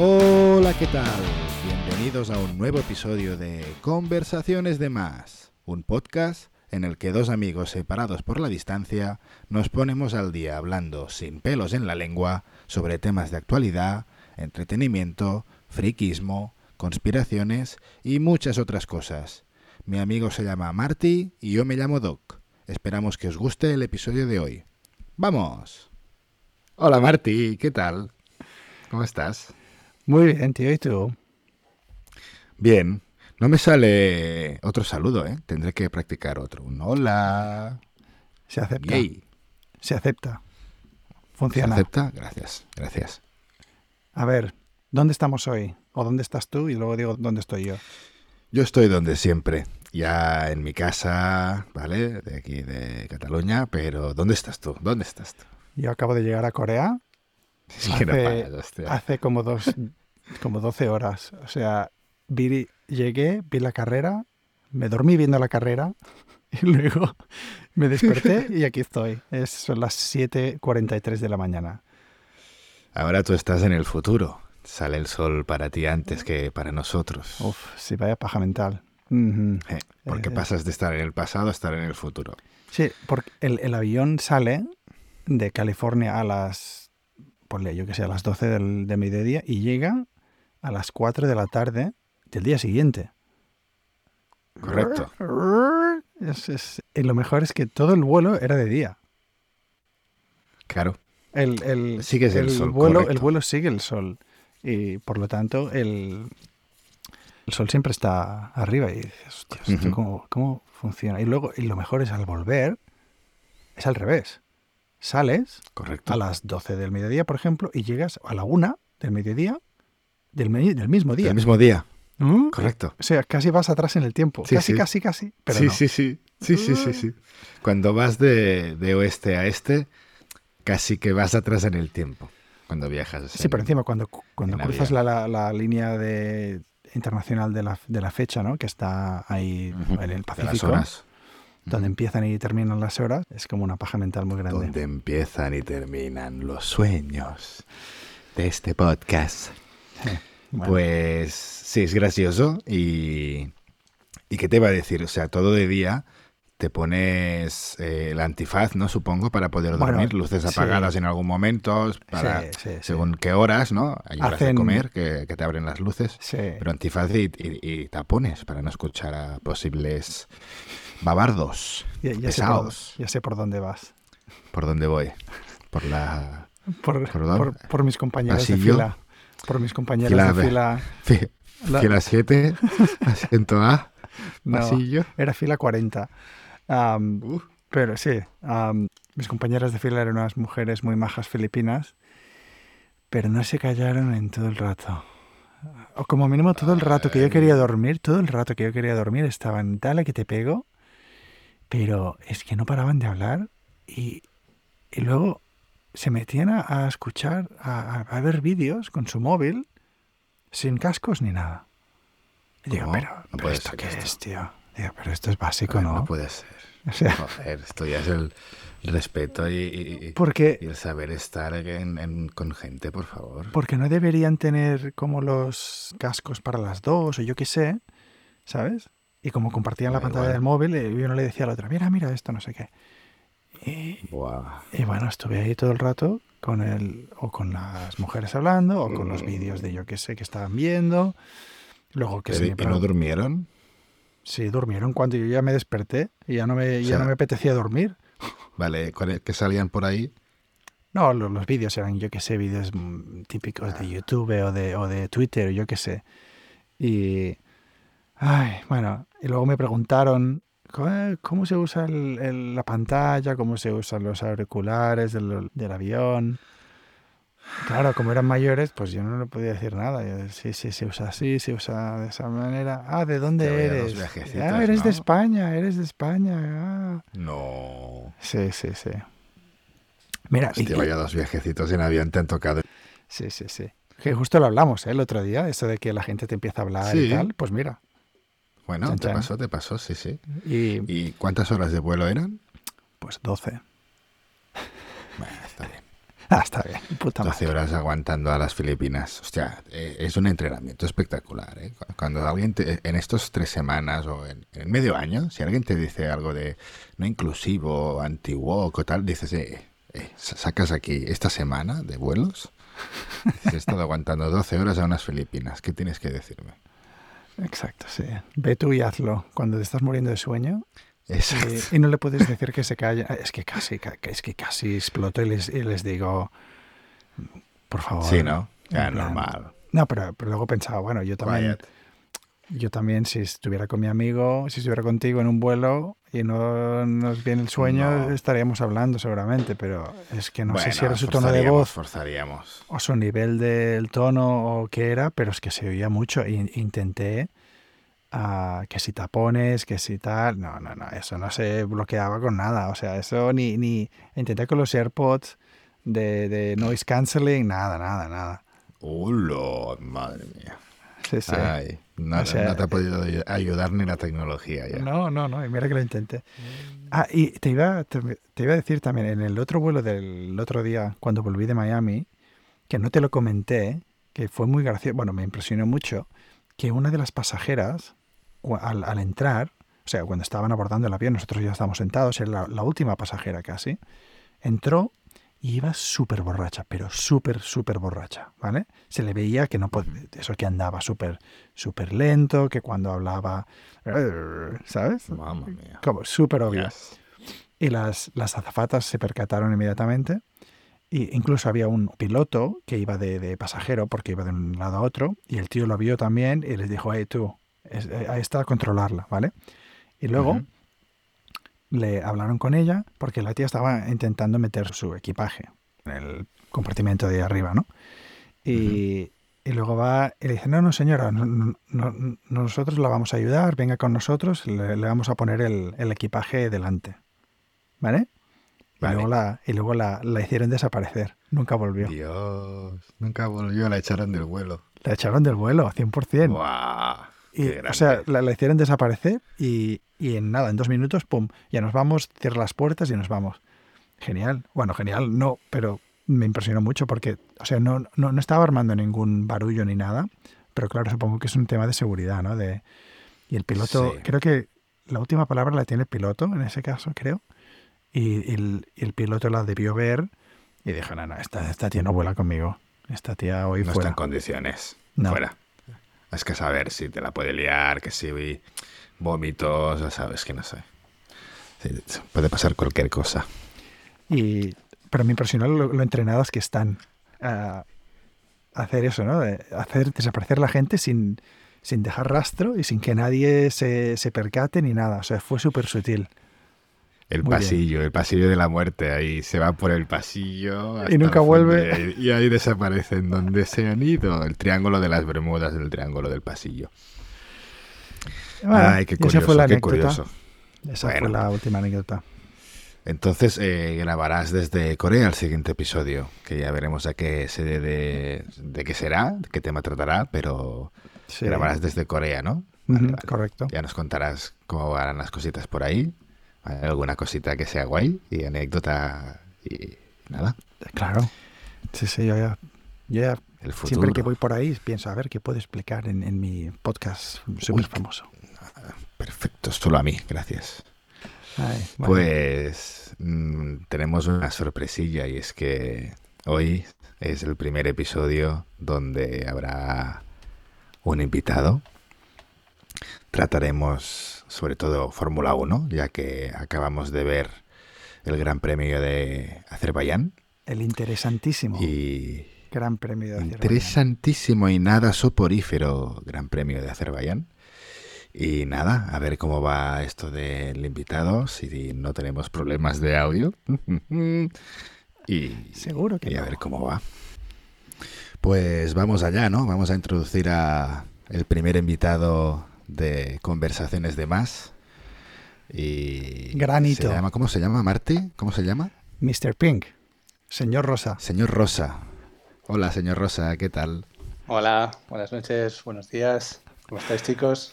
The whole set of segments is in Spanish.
Hola, ¿qué tal? Bienvenidos a un nuevo episodio de Conversaciones de Más, un podcast en el que dos amigos separados por la distancia nos ponemos al día hablando sin pelos en la lengua sobre temas de actualidad, entretenimiento, friquismo, conspiraciones y muchas otras cosas. Mi amigo se llama Marty y yo me llamo Doc. Esperamos que os guste el episodio de hoy. ¡Vamos! Hola Marty, ¿qué tal? ¿Cómo estás? Muy bien, tío, ¿y tú? Bien. No me sale otro saludo, ¿eh? Tendré que practicar otro. Un hola. Se acepta. Yay. Se acepta. ¿Se Funciona. acepta? Gracias, gracias. A ver, ¿dónde estamos hoy? ¿O dónde estás tú? Y luego digo dónde estoy yo. Yo estoy donde siempre, ya en mi casa, ¿vale? De aquí, de Cataluña, pero ¿dónde estás tú? ¿Dónde estás tú? Yo acabo de llegar a Corea Es que no Hace- paras, hace como dos, como 12 horas. O sea, vi, llegué, vi la carrera, me dormí viendo la carrera y luego me desperté y aquí estoy. Es, son las 7.43 de la mañana. Ahora tú estás en el futuro. Sale el sol para ti antes que para nosotros. Uf, sí, vaya paja mental. Ujú. Eh, porque Eh, pasas de estar en el pasado a estar en el futuro. Sí, porque el, el avión sale de California a las, ponle yo que sé, a las 12 del, de mediodía y llega a las 4 de la tarde del día siguiente. Correcto. Es- es- y lo mejor es que todo el vuelo era de día. Claro. El, el, Sigues el sol, vuelo, correcto. el vuelo sigue el sol. Y por lo tanto, el, el sol siempre está arriba. Y dices, hostia, ¿esto Ujú. cómo, cómo funciona? Y luego, y lo mejor es al volver, es al revés. Sales Correcto. a las 12 del mediodía, por ejemplo, y llegas a la 1 del mediodía del, me- del mismo día. El mismo día. ¿Mm? Correcto. O sea, casi vas atrás en el tiempo. Sí, casi, sí. casi, casi. Pero sí, no. sí, sí. Sí, sí, sí, sí. Cuando vas de, de oeste a este, casi que vas atrás en el tiempo. Cuando viajas. Sí, pero en- encima cuando, cu- cuando en cruzas la, la- la línea de, internacional de la, de la fecha, ¿no? Que está ahí en el de las Pacífico, horas. Donde empiezan y terminan las horas, es como una paja mental muy grande. Donde empiezan y terminan los sueños de este podcast. Bueno, Pues sí, es gracioso y... ¿Y qué te iba a decir? O sea, todo de día te pones eh, el antifaz, ¿no? Supongo, para poder Bueno, dormir, luces sí. apagadas en algún momento, para, Sí, sí, sí. según qué horas, ¿no? Hay horas de Hacen- comer que, que te abren las luces. Pero antifaz y, y- y tapones para no escuchar a posibles babardos ya, ya sé por, pesados. ya sé por dónde vas. ¿Por dónde voy? Por la Por, mis compañeros de fila. Por mis compañeros Fila de fila. fi- La- fila 7, asiento A, no, pasillo. era fila 40. Am, Uh, Pero sí, mis compañeras de fila eran unas mujeres muy majas filipinas, pero no se callaron en todo el rato. O como mínimo todo el rato que yo quería dormir, todo el rato que yo quería dormir estaban, dale que te pego, pero es que no paraban de hablar y, y luego se metían a, a escuchar, a, a- ver vídeos con su móvil, sin cascos ni nada. Y digo, pero, No pero puede ¿esto ser qué esto. es, tío? Digo, pero esto es básico, no, ¿no? puede ser. O sea, Joder, esto ya es el respeto y, y- y- porque y el saber estar en- en- con gente, por favor. Porque no deberían tener como los cascos para las dos o yo qué sé, ¿sabes? Y como compartían la pantalla igual. del móvil, eh, yo no le decía a la otra, mira, mira esto, no sé qué. Y, Buah. y bueno, estuve ahí todo el rato con el, o con las mujeres hablando, o con los vídeos de yo qué sé que estaban viendo. Luego que se ¿Y no durmieron? sí, durmieron cuando yo ya me desperté y ya no me, ya sea- no me apetecía dormir. Vale, ¿cuál- que salían por ahí? No, lo- los, vídeos eran, yo qué sé, vídeos mm, típicos Ah. de YouTube o de, o de Twitter, o yo qué sé. Y. Ay, bueno, y luego me preguntaron ¿cómo, cómo se usa el- el- la pantalla, cómo se usan los auriculares del, del avión. Claro, como eran mayores, pues yo no le podía decir nada. Yo, sí, sí, se usa así, se usa de esa manera. Ah, ¿de dónde Te eres? Ah, eres de. España, eres de España. Ah. No. Sí, sí, sí. Mira, y- Hostia, vaya dos viajecitos en avión te han tocado. Sí, sí, sí. Que justo lo hablamos ¿eh? el otro día, eso de que la gente te empieza a hablar y tal. Pues mira. Bueno, Chan, te chan. pasó, te pasó, sí, sí. Y ¿Y cuántas horas de vuelo eran? pues 12. Bueno, está bien. Ah, está bien, puta 12 madre. horas aguantando a las Filipinas. Hostia, eh, es un entrenamiento espectacular. ¿eh? Cu- Cuando alguien te- en estos tres semanas o en, en medio año, si alguien te dice algo de no inclusivo, anti-woke o tal, dices, eh, eh, sa- sacas aquí esta semana de vuelos. Dices, He estado aguantando 12 horas a unas Filipinas. ¿Qué tienes que decirme? Exacto, sí. Ve tú y hazlo. Cuando te estás muriendo de sueño Exacto. y, no le puedes decir que se calle. Es que casi, ca- es que casi exploto y les, y les digo, por favor. Sí, ¿no? Ya, normal. No, pero, pero luego pensaba, bueno, yo también, Quiet. Yo también si estuviera con mi amigo, si estuviera contigo en un vuelo y no nos viene el sueño, No. estaríamos hablando seguramente, pero es que no sé si era su tono de voz Forzaríamos. o su nivel del tono o qué era, pero es que se oía mucho. E intenté ah, que si tapones, que si tal. No, no, no, eso no se bloqueaba con nada. O sea, eso ni. ni intenté con los AirPods de, de noise cancelling, nada, nada, nada. ¡Hola! Madre mía. Sí, sí. Ay, no, O sea, no te ha podido ayu- ayudar ni la tecnología ya. No, no, no, y mira que lo intenté. Ah, y te iba, te, te iba a decir también, en el otro vuelo del otro día, cuando volví de Miami, que no te lo comenté, que fue muy gracioso, bueno, me impresionó mucho, que una de las pasajeras, al, al entrar, o sea, cuando estaban abordando el avión, nosotros ya estábamos sentados, era la, la última pasajera casi, entró y iba súper borracha, pero súper, súper borracha, ¿vale? Se le veía que no podía, eso que andaba súper, súper lento, que cuando hablaba, ¿sabes? Mamma mía. Como súper obvio. Yes. Y las, las azafatas se percataron inmediatamente. Y incluso había un piloto que iba de, de pasajero porque iba de un lado a otro. Y el tío lo vio también y les dijo, hey tú, es- eh, ahí está a controlarla, ¿vale? Y luego. Le hablaron con ella porque la tía estaba intentando meter su equipaje en el compartimento de arriba, ¿no? Y, y luego va y le dice, no, no señora, no- no- no- nosotros la vamos a ayudar, venga con nosotros, le, le vamos a poner el, el equipaje delante, ¿vale? Y Vale. luego, la, y luego la, la hicieron desaparecer, nunca volvió. Dios, nunca volvió, la echaron del vuelo. La echaron del vuelo, 100%. ¡Guau! Y, o sea, la, la hicieron desaparecer y, y en nada, en dos minutos, pum, ya nos vamos, cierra las puertas y nos vamos. Genial. Bueno, genial, no, pero me impresionó mucho porque, o sea, no, no, no estaba armando ningún barullo ni nada, pero claro, supongo que es un tema de seguridad, ¿no? De, y el piloto, Sí. creo que la última palabra la tiene el piloto en ese caso, creo. Y, el, y el piloto la debió ver y dijo, no, no, esta, esta tía no vuela conmigo. Esta tía hoy no está fuera. en condiciones. No. Fuera. Es que saber si te la puede liar, que si vómitos, ya sabes que no sé. Sí, puede pasar cualquier cosa. Y, pero me impresionó lo, lo entrenadas que están a hacer eso, ¿no? Hacer desaparecer la gente sin, sin dejar rastro y sin que nadie se, se percate ni nada. O sea, fue súper sutil. El Muy bien. pasillo, el pasillo de la muerte, ahí se va por el pasillo. hasta Y nunca vuelve. Y ahí, desaparecen donde se han ido. El triángulo de las Bermudas, el triángulo del pasillo. Bueno, Ay, qué curioso, esa fue la qué anécdota. curioso. Esa Bueno. fue la última anécdota. Entonces eh, grabarás desde Corea el siguiente episodio, que ya veremos a qué se de, de qué será, qué tema tratará, pero Sí. grabarás desde Corea, ¿no? Vale. Correcto. Ya nos contarás cómo van las cositas por ahí. Alguna cosita que sea guay y anécdota y nada, Claro. Sí, sí, yo ya, yo ya el siempre que voy por ahí pienso, a ver qué puedo explicar en, en mi podcast súper famoso. Perfecto, solo a mí, gracias. Ay, bueno. Pues mm, tenemos una sorpresilla y es que hoy es el primer episodio donde habrá un invitado. Trataremos sobre todo Fórmula 1, ya que acabamos de ver el Gran Premio de Azerbaiyán el interesantísimo y Gran Premio de Azerbaiyán. interesantísimo y nada soporífero Gran Premio de Azerbaiyán. Y nada, a ver cómo va esto del invitado, si no tenemos problemas de audio. y, Seguro que y a no. ver cómo va. Pues vamos allá, ¿no? Vamos a introducir a el primer invitado de Conversaciones de Más. Y Granito. Se llama, ¿Cómo se llama, Marty? ¿Cómo se llama? Mr. Pink, señor Rosa. Señor Rosa. Hola, señor Rosa, ¿qué tal? Hola, buenas noches, buenos días. ¿Cómo estáis, chicos?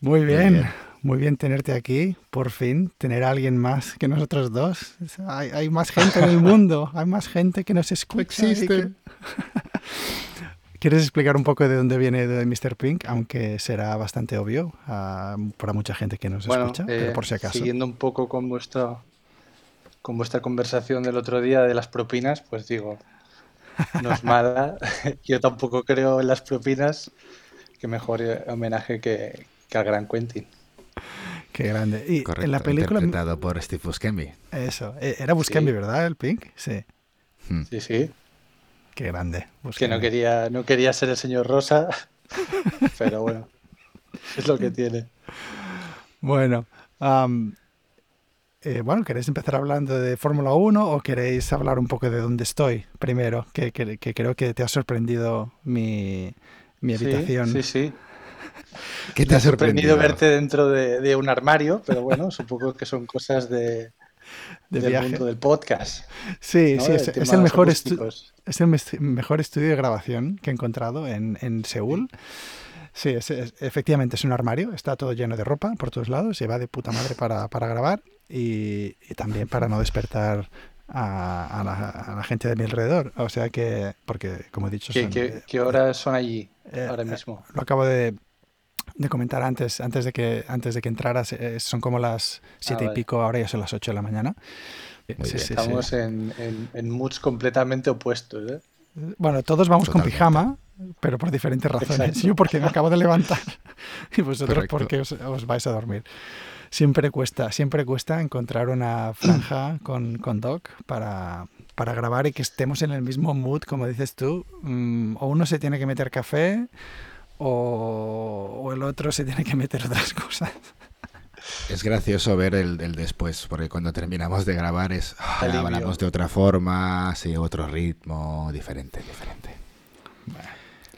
Muy bien. muy bien tenerte aquí, por fin, tener a alguien más que nosotros dos. Hay, hay más gente en el mundo, hay más gente que nos escucha. Existe. ¿Quieres explicar un poco de dónde viene de Mr. Pink? Aunque será bastante obvio uh, para mucha gente que nos bueno, escucha, eh, pero por si acaso. Siguiendo un poco con vuestra, con vuestra conversación del otro día de las propinas, pues digo, no es mala. Yo tampoco creo en las propinas. Que mejor homenaje que, que al gran Quentin. Qué grande. Y Correcto, en la película. Interpretado por Steve Buscemi. Eso. eh, Era Buscemi, Sí. ¿verdad? El Pink. Sí. Hmm. Sí, sí. Qué grande. Que Buscemi. no quería, no quería ser el señor Rosa, pero bueno, es lo que tiene. Bueno. eh, bueno, ¿queréis empezar hablando de Fórmula 1 o queréis hablar un poco de dónde estoy primero? Que, que- que creo que te ha sorprendido mi, mi Sí, habitación. Sí, sí. ¿Qué te Me ha ha sorprendido sorprendido? verte dentro de, de un armario, pero bueno, supongo que son cosas de, De del viaje. mundo del podcast. Sí, ¿no? sí, es, el mejor. Es el mejor estudio de grabación que he encontrado en, en Seúl. Sí, es- es- efectivamente es un armario, está todo lleno de ropa por todos lados, se va de puta madre para, para grabar y, y también para no despertar a, a la, a la gente de mi alrededor. O sea que, porque como he dicho, ¿Qué, son, qué- qué horas son allí eh, ahora eh, mismo? lo acabo de, de comentar antes, antes de que antes de que entraras, eh, son como las siete y Ah, vale. pico, ahora ya son las 8 de la mañana. Muy Sí, bien. sí, sí. Estamos en, en, en moods completamente opuestos. ¿eh? Bueno, todos vamos Totalmente. con pijama, pero por diferentes razones. Exacto. Yo porque me acabo de levantar y vosotros Correcto. porque os, os vais a dormir. Siempre cuesta, siempre cuesta encontrar una franja con, con Doc para, para grabar y que estemos en el mismo mood, como dices tú. Mm, o uno se tiene que meter café o, o el otro se tiene que meter otras cosas. Es gracioso ver el, el después, porque cuando terminamos de grabar es ah, hablamos de otra forma, sí, otro ritmo, diferente, diferente.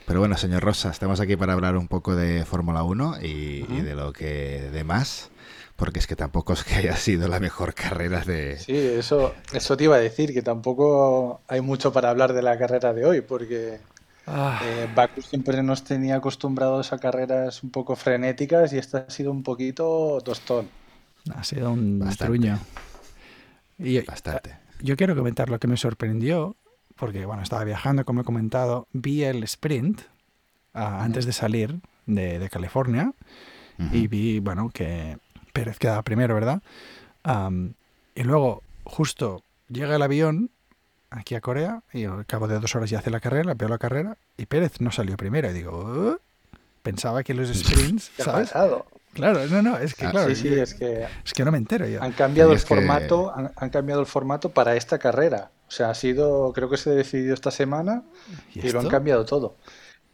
Pero bueno, señor Rosa, estamos aquí para hablar un poco de Fórmula 1 y, y de lo que demás, porque es que tampoco es que haya sido la mejor carrera de... Sí, eso, eso te iba a decir, que tampoco hay mucho para hablar de la carrera de hoy, porque Ah, eh, Baku siempre nos tenía acostumbrados a carreras un poco frenéticas y esta ha sido un poquito tostón. ha sido un Bastante. truño. Y, Bastante. Yo quiero comentar lo que me sorprendió, porque bueno, estaba viajando, como he comentado, vi el sprint ah, antes de salir de, de California y vi, bueno, que Pérez quedaba primero, ¿verdad? Y luego, justo llega el avión aquí a Corea y al cabo de dos horas ya hace la carrera, veo la carrera y Pérez no salió primero. Y digo, "Uh", pensaba que los sprints, ¿Qué ha ¿sabes? pasado? Claro, no, no, es que Ah, claro, Sí, sí, yo- es que es que no me entero yo. han cambiado el que- formato, han, han cambiado el formato para esta carrera. O sea, ha sido, creo que se decidió esta semana ¿Y y lo han cambiado todo.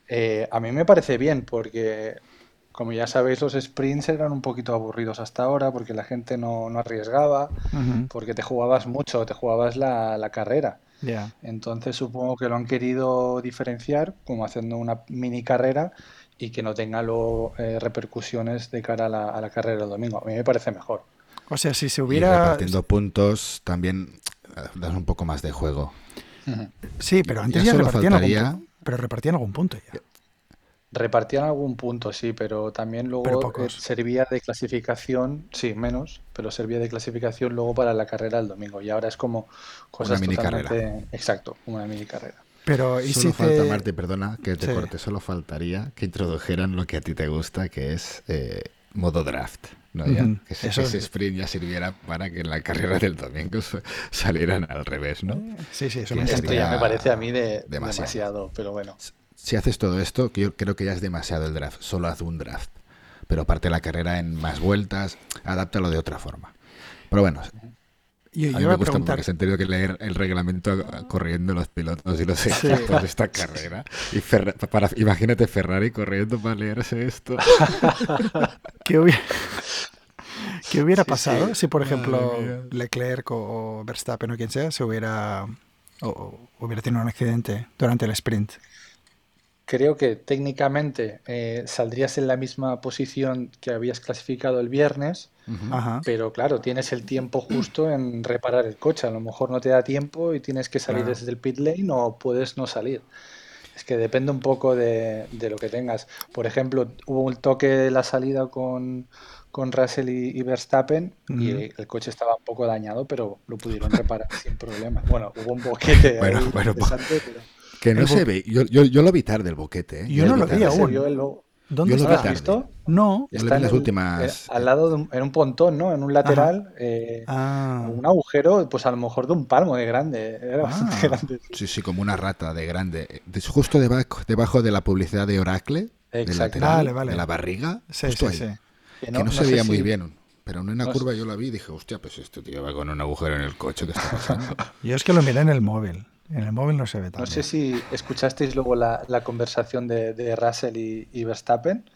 Eh, a mí me parece bien porque, como ya sabéis, los sprints eran un poquito aburridos hasta ahora porque la gente no, no arriesgaba, porque te jugabas mucho, te jugabas la, la carrera. Ya. Entonces supongo que lo han querido diferenciar como haciendo una mini carrera y que no tenga luego eh, repercusiones de cara a la, a la carrera del domingo. A mí me parece mejor. O sea, si se Y hubiera... repartiendo puntos también eh, das un poco más de juego. Sí, pero antes Ya ya, repartían algún. Pero repartían algún punto ya. Repartían algún punto, sí, pero también luego Pero eh, servía de clasificación, sí, menos, pero servía de clasificación luego para la carrera del domingo. Y ahora es como cosas mini totalmente... Exacto, una mini carrera. Pero ¿y Solo si falta, te... Marti, perdona que te Sí. corte, solo faltaría que introdujeran lo que a ti te gusta, que es eh, modo draft. ¿no? Ya, que ese, eso ese es- sprint ya sirviera para que en la carrera del domingo salieran al revés, ¿no? Sí, sí, eso me sería Esto ya me parece a mí de demasiado. demasiado, pero bueno. Si haces todo esto, que yo creo que ya es demasiado el draft, solo haz un draft. Pero parte la carrera en más vueltas, adáptalo de otra forma. Pero bueno, Yo, a mí me gusta preguntar... porque se han tenido que leer el reglamento corriendo los pilotos y los equipos de esta carrera. Y Ferra- para, imagínate Ferrari corriendo para leerse esto. ¿Qué hubiera, qué hubiera Sí, pasado sí. si, por ejemplo. Leclerc o, o Verstappen o quien sea se hubiera... O, o hubiera tenido un accidente durante el sprint? Creo que técnicamente eh, saldrías en la misma posición que habías clasificado el viernes, pero claro, tienes el tiempo justo en reparar el coche. A lo mejor no te da tiempo y tienes que salir desde el pit lane o puedes no salir. Es que depende un poco de, de lo que tengas. Por ejemplo, hubo un toque de la salida con, con Russell y, y Verstappen y el coche estaba un poco dañado, pero lo pudieron reparar sin problema. Bueno, hubo un boquete Bueno, ahí bueno, interesante, pero Que no El se ve. Yo, yo, yo lo vi tarde el boquete. ¿eh? Yo Yo no lo vi tarde. aún. el logo. ¿Dónde Yo lo ¿No vi lo tarde. visto? No. Yo lo vi Está en las el- últimas. eh, al lado de un, en un pontón, ¿no? En un lateral, eh, Ah, un agujero, pues a lo mejor de un palmo de grande. Era bastante Ah. grande. Sí, sí, como una rata de grande. De- Justo debajo, debajo de la publicidad de Oracle, del Exacto. lateral, Vale, vale. de la barriga. sí, justo sí, ahí. sí. Que Que no, se veía muy si- bien. Pero en una no curva yo la vi y dije, hostia, pues este tío va con un agujero en el coche, ¿qué está pasando? Yo es que lo miré en el móvil. En el móvil no se ve tanto. No sé si escuchasteis luego la, la conversación de, de Russell y, y Verstappen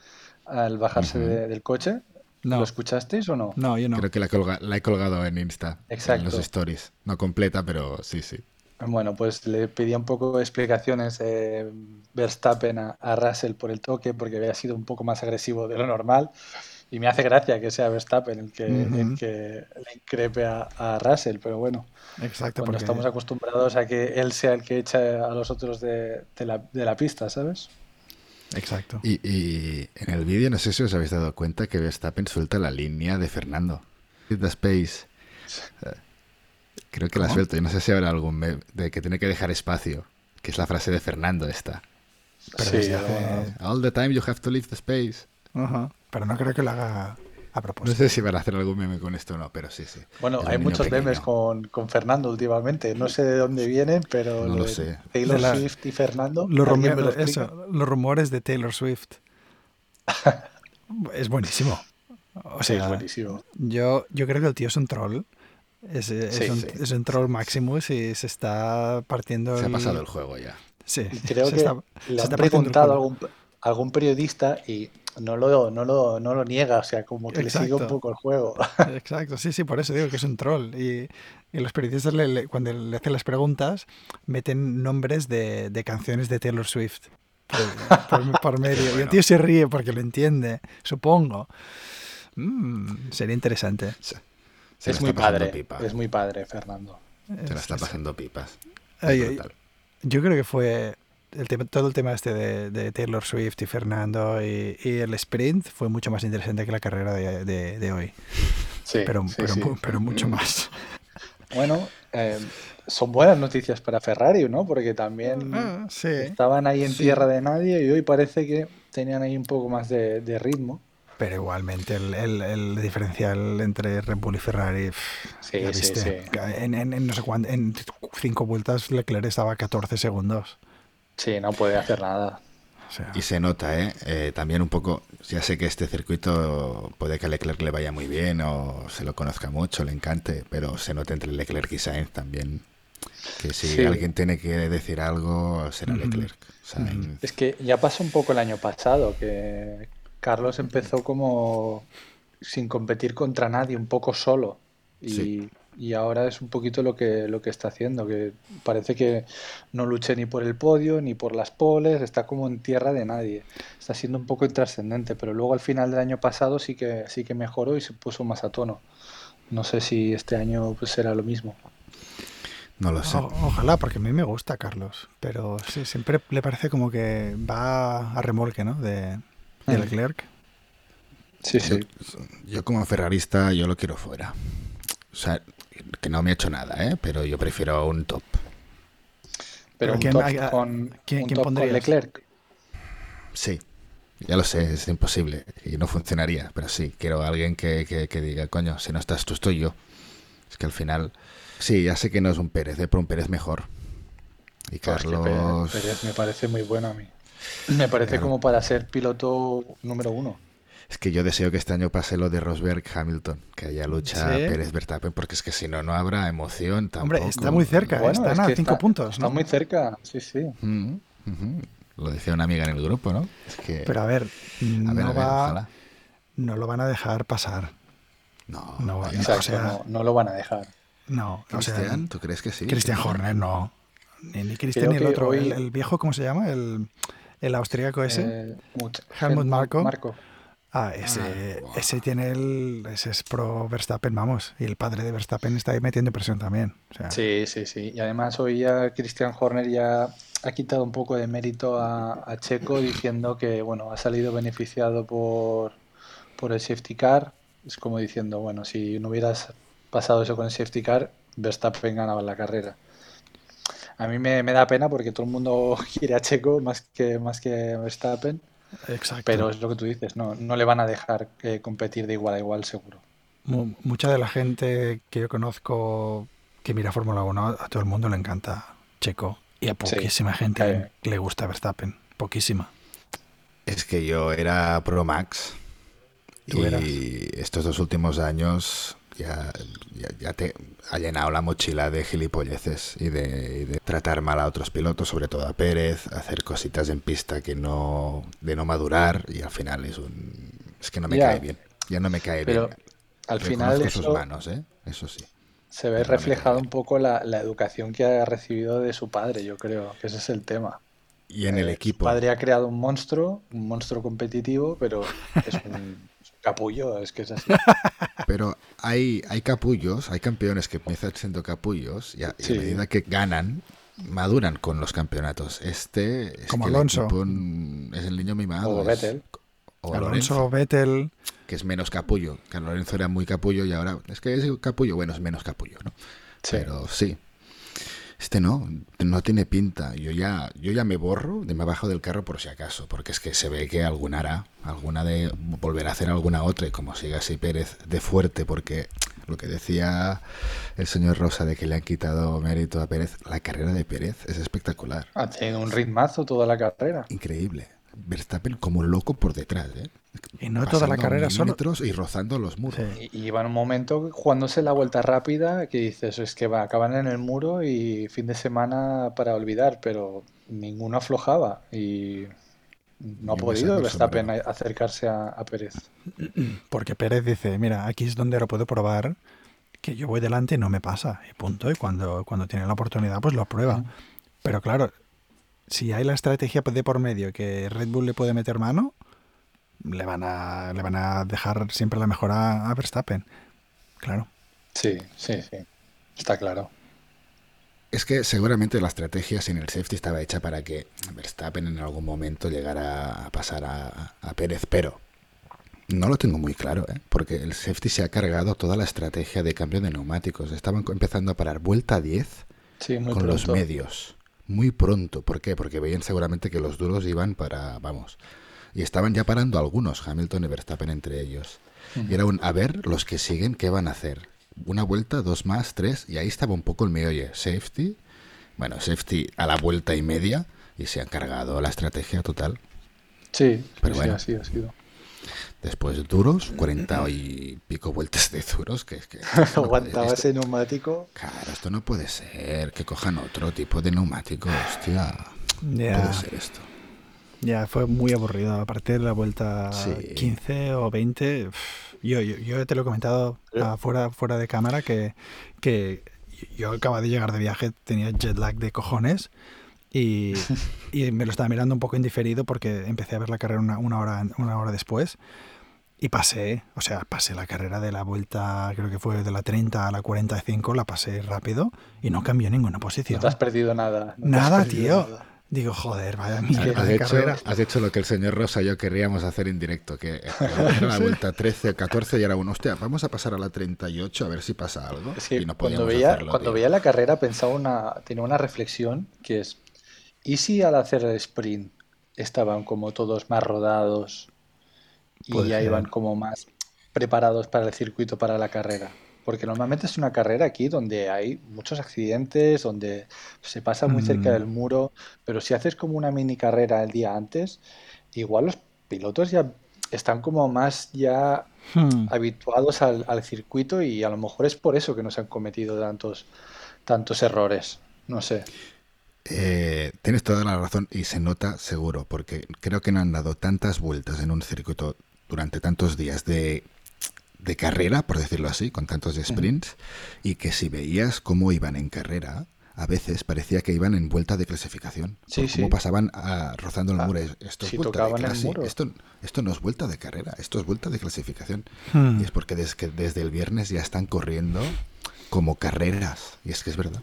al bajarse de- del coche. No. ¿Lo escuchasteis o no? No, yo no. Creo que la, he colga- la he colgado en Insta, en Exacto. los stories. No completa, pero sí, sí. Bueno, pues le pedía un poco de explicaciones eh, Verstappen a, a Russell por el toque, porque había sido un poco más agresivo de lo normal. Y me hace gracia que sea Verstappen el que, Ujú. el que le increpe a, a Russell, pero bueno, Exacto, cuando porque estamos acostumbrados a que él sea el que echa a los otros de, de la, de la pista, ¿sabes? Exacto. Y, y en el vídeo, no sé si os habéis dado cuenta que Verstappen suelta la línea de Fernando. The Space. Creo que la ¿Cómo? suelto. Y no sé si habrá algún meme de que tiene que dejar espacio. Que es la frase de Fernando esta. Pero Sí, hace- All the time you have to leave the space. Ajá. Pero no creo que lo haga a No propósito. sé si van a hacer algún meme con esto o no, pero sí, sí. Bueno, hay muchos pequeño. memes con, con Fernando últimamente. No sé de dónde vienen, pero No lo de sé. Taylor la- Swift y Fernando. Los, ¿alguien rumo- me lo explica? eso, los rumores de Taylor Swift. es buenísimo. O Sí, sea, es buenísimo. yo, yo creo que el tío es un troll. Es, es Sí, un, sí. es un troll Maximus y se está partiendo. Se ha pasado el juego ya. Sí, creo se que está- le se han preguntado a algún, a algún periodista y no lo, no, lo, no lo niega, o sea, como que le sigue un poco el juego. Exacto, sí, sí, por eso digo que es un troll. Y, y los periodistas, le- le- cuando le hacen las preguntas, meten nombres de, de canciones de Taylor Swift por, por- por medio. Y el tío se ríe porque lo entiende, supongo. Mm, sería interesante. Se es muy padre, pipa. es muy padre, Fernando. Se la está Es- pasando pipas. Es ay, yo creo que fue el tema, todo el tema este de, de Taylor Swift y Fernando y, y el sprint fue mucho más interesante que la carrera de, de- de hoy. Sí, Pero, sí, pero, sí. pero mucho más. Bueno, eh, son buenas noticias para Ferrari, ¿no? Porque también Ah, estaban ahí en tierra de nadie y hoy parece que tenían ahí un poco más de, ritmo. Pero igualmente el, el- el diferencial entre Red Bull y Ferrari, pff, Sí, ya sí, sí. En, en- en no sé cuánto, en cinco vueltas Leclerc estaba a 14 segundos. Sí, no puede hacer nada. O sea, Y se nota, ¿eh? Eh, También un poco, ya sé que este circuito puede que a Leclerc le vaya muy bien o se lo conozca mucho, le encante, pero se nota entre Leclerc y Sainz también que si Sí. alguien tiene que decir algo será. Leclerc. Sainz. Es que ya pasó un poco el año pasado, que Carlos empezó como sin competir contra nadie, un poco solo. Y, Sí. Y ahora es un poquito lo que, lo que está haciendo, que parece que no luche ni por el podio, ni por las poles, está como en tierra de nadie. Está siendo un poco intrascendente, pero luego al final del año pasado sí que, sí que mejoró y se puso más a tono. No sé si este año pues será lo mismo. No lo sé. o- ojalá, porque a mí me gusta Carlos, pero sí, siempre le parece como que va a remolque, ¿no? De, de Mm. Leclerc. Sí, Yo, sí. yo como ferrarista yo lo quiero fuera. O sea, que no me ha hecho nada, ¿eh? Pero yo prefiero un top. Pero Pero un ¿quién- top a- con, quién- un quién top con pondrías? Leclerc. Sí, ya lo sé, es imposible y no funcionaría, pero sí, quiero a alguien que, que- que diga, coño, si no estás tú, estoy yo. Es que al final, sí, ya sé que no es un Pérez, ¿eh? pero un Pérez mejor. Y Pues Carlos... Pérez, Pérez me parece muy bueno a mí. Me parece Claro. como para ser piloto número uno. Es que yo deseo que este año pase lo de Rosberg Hamilton, que haya lucha ¿Sí? Pérez Verstappen, porque es que si no, no habrá emoción tampoco. Hombre, está muy cerca. Bueno, están es a que cinco está- puntos, Está ¿no? muy cerca, sí, sí. Mm. Lo decía una amiga en el grupo, ¿no? Es que... Pero a ver, a no, ver, a ver, va- ojalá. no lo van a dejar pasar. No, No, vaya. o Exacto, sea, no, no lo van a dejar. No, o sea, Cristian, ¿tú crees que sí? Christian Horner no. Ni, ni Christian Creo ni el otro. hoy- El, el viejo, ¿cómo se llama? El, el austríaco ese. Eh, Mut- Helmut Marko. Marko. Ah, ese, buah. ese tiene el. Ese es pro Verstappen, vamos. Y el padre de Verstappen está ahí metiendo presión también. O sea, Sí, sí, sí. Y además hoy ya Christian Horner ya ha quitado un poco de mérito a, a Checo diciendo que bueno, ha salido beneficiado por, por el safety car Es como diciendo, bueno, si no hubieras pasado eso con el safety car, Verstappen ganaba la carrera. A mí me, me da pena porque todo el mundo quiere a Checo más que, más que a Verstappen. Exacto. Pero es lo que tú dices, no, no le van a dejar eh, competir de igual a igual, seguro. Mu- Mucha de la gente que yo conozco que mira Fórmula 1, a todo el mundo le encanta Checo. Y a poquísima gente le gusta Verstappen. Poquísima. Es que yo era Pro Max Tú y eras. estos dos últimos años ya, ya, ya te ha llenado la mochila de gilipolleces y de, y de tratar mal a otros pilotos, sobre todo a Pérez, hacer cositas en pista que no de no madurar y al final es un es que no me cae bien, ya no me cae Pero bien. al final sus eso manos, ¿eh? eso sí. se ve no reflejado un poco la, la educación que ha recibido de su padre, yo creo, que ese es el tema. Y en el Eh, equipo. Su padre ha creado un monstruo, un monstruo competitivo, pero es un, capullo, es que es así. Pero hay, hay capullos, hay campeones que empiezan siendo capullos y a, y a Sí. medida que ganan, maduran con los campeonatos. Este es Como el Alonso. equipo, es el niño mimado. O Vettel. o Alonso, Lorenzo, Vettel. que es menos capullo. Que Lorenzo era muy capullo y ahora es que es capullo, bueno, es menos capullo, ¿no? Sí. Pero sí. Este no, no tiene pinta. Yo ya, yo ya me borro, de me bajo del carro por si acaso, porque es que se ve que alguna hará, alguna de volver a hacer alguna otra, y como siga así Pérez de fuerte, porque lo que decía el señor Rosa de que le han quitado mérito a Pérez, la carrera de Pérez es espectacular, Ha tenido un ritmazo toda la carrera. increíble. Verstappen como loco por detrás, ¿eh? Y no toda la carrera solo. y rozando los muros. Sí. Y, y iba en un momento jugándose la vuelta rápida que dices, es que va, acaban en el muro y fin de semana para olvidar, pero ninguno aflojaba y no ha podido Verstappen acercarse a, a Pérez. Porque Pérez dice, mira, aquí es donde lo puedo probar, que yo voy delante y no me pasa. Y punto. Y cuando, cuando tiene la oportunidad, pues lo prueba. Pero claro, si hay la estrategia de por medio que Red Bull le puede meter mano, le van a, le van a dejar siempre la mejora a Verstappen. Claro. Sí, sí, sí. Está claro. Es que seguramente la estrategia sin el safety estaba hecha para que Verstappen en algún momento llegara a pasar a, a Pérez, pero no lo tengo muy claro, ¿eh? porque el safety se ha cargado toda la estrategia de cambio de neumáticos. Estaban empezando a parar vuelta 10 Sí, muy con los pronto. medios. Muy pronto. ¿Por qué? Porque veían seguramente que los duros iban para, vamos, y estaban ya parando algunos, Hamilton y Verstappen entre ellos. Y era un, a ver, los que siguen, ¿qué van a hacer? Una vuelta, dos más, tres, y ahí estaba un poco el meollo. Safety, bueno, safety a la vuelta y media, y se han cargado la estrategia total. Sí, Pero sí, bueno. ha sido, ha sido. Después duros, 40 y pico vueltas de duros, que es que... puede- Aguantaba esto- ese neumático. Claro, esto no puede ser, que cojan otro tipo de neumático, hostia. No puede ser esto. Ya fue muy aburrido. Aparte de la vuelta Sí. 15 o 20, pf, yo, yo, yo te lo he comentado ah, fuera, fuera de cámara que, que yo acababa de llegar de viaje, tenía jet lag de cojones y, y me lo estaba mirando un poco indiferido porque empecé a ver la carrera una, una hora, una hora después y pasé, o sea, pasé la carrera de la vuelta, creo que fue de la 30 a la 45, la pasé rápido y no cambió ninguna No posición. te has perdido nada. no has Nada, perdido tío. nada. Digo, joder, vaya mierda has de hecho, carrera. has hecho lo que el señor Rosa y yo querríamos hacer en directo, que eh, era la vuelta 13 14 y era uno, hostia, vamos a pasar a la 38 a ver si pasa algo. Y no cuando veía, hacerlo, cuando tío. veía la carrera pensaba una, tenía una reflexión que es, ¿y si al hacer el sprint estaban como todos más rodados y Puede ya ser. iban como más preparados para el circuito, para la carrera? Porque normalmente es una carrera aquí donde hay muchos accidentes, donde se pasa muy cerca Mm. del muro, pero si haces como una mini carrera el día antes, igual los pilotos ya están como más ya Hmm. habituados al, al circuito y a lo mejor es por eso que no se han cometido tantos, tantos errores. No sé. Eh, tienes toda la razón y se nota seguro, porque creo que no han dado tantas vueltas en un circuito durante tantos días de, de carrera, por decirlo así, con tantos sprints, y que si veías cómo iban en carrera, a veces parecía que iban en vuelta de clasificación. Sí, sí. cómo pasaban ah, rozando el Ah, muro. Esto es si vuelta de. Esto, esto no es vuelta de carrera, esto es vuelta de clasificación. Hmm. Y es porque des- que desde el viernes ya están corriendo como carreras. Y es que es verdad.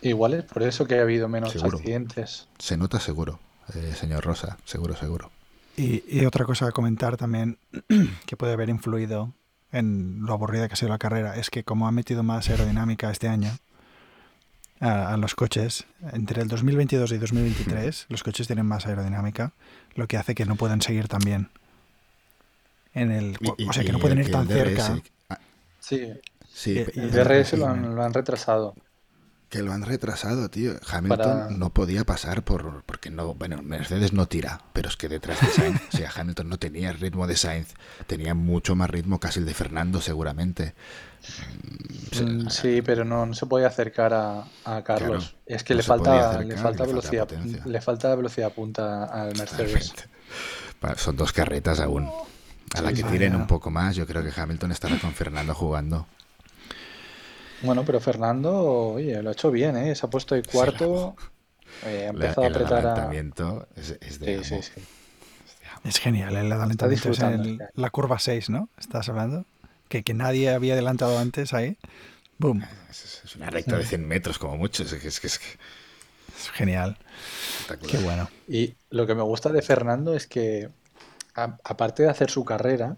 Igual es por eso que ha habido menos Seguro. accidentes. Se nota seguro, eh, señor Rosa, seguro, seguro. Y, y otra cosa a comentar también que puede haber influido en lo aburrida que ha sido la carrera es que como ha metido más aerodinámica este año a, a los coches, entre el 2022 y 2023 los coches tienen más aerodinámica, lo que hace que no puedan seguir tan bien. En el, Y- o sea, que no pueden ir tan DRS, cerca. ah, Sí, Sí, Y- el DRS lo han, lo han retrasado. Que lo han retrasado, tío. Hamilton Para- no podía pasar por porque no, bueno, Mercedes no tira, pero es que detrás de Sainz, o sea, Hamilton no tenía el ritmo de Sainz, tenía mucho más ritmo casi el de Fernando seguramente. Mm, Mm, Sí, pero no, no se puede acercar a, a Carlos. Claro, es que no le podía falta, acercar, le le falta falta velocidad, potencia. le falta velocidad punta al Mercedes. Son dos carretas aún. A la Sí, que tiren Vaya. un poco más, yo creo que Hamilton estará con Fernando jugando. Bueno, pero Fernando, oye, lo ha hecho bien, ¿eh? Se ha puesto ahí cuarto, eh, ha La- empezado a el apretar a... adelantamiento es, es de Sí, sí. Es genial, el adelantamiento es la curva 6, ¿no? ¿Estás hablando? Que, que nadie había adelantado antes ahí. ¡Boom! Es, es una recta de 100 metros como mucho. Es, que- es, que- es que Es genial. Qué bueno. Y lo que me gusta de Fernando es que, a- aparte de hacer su carrera,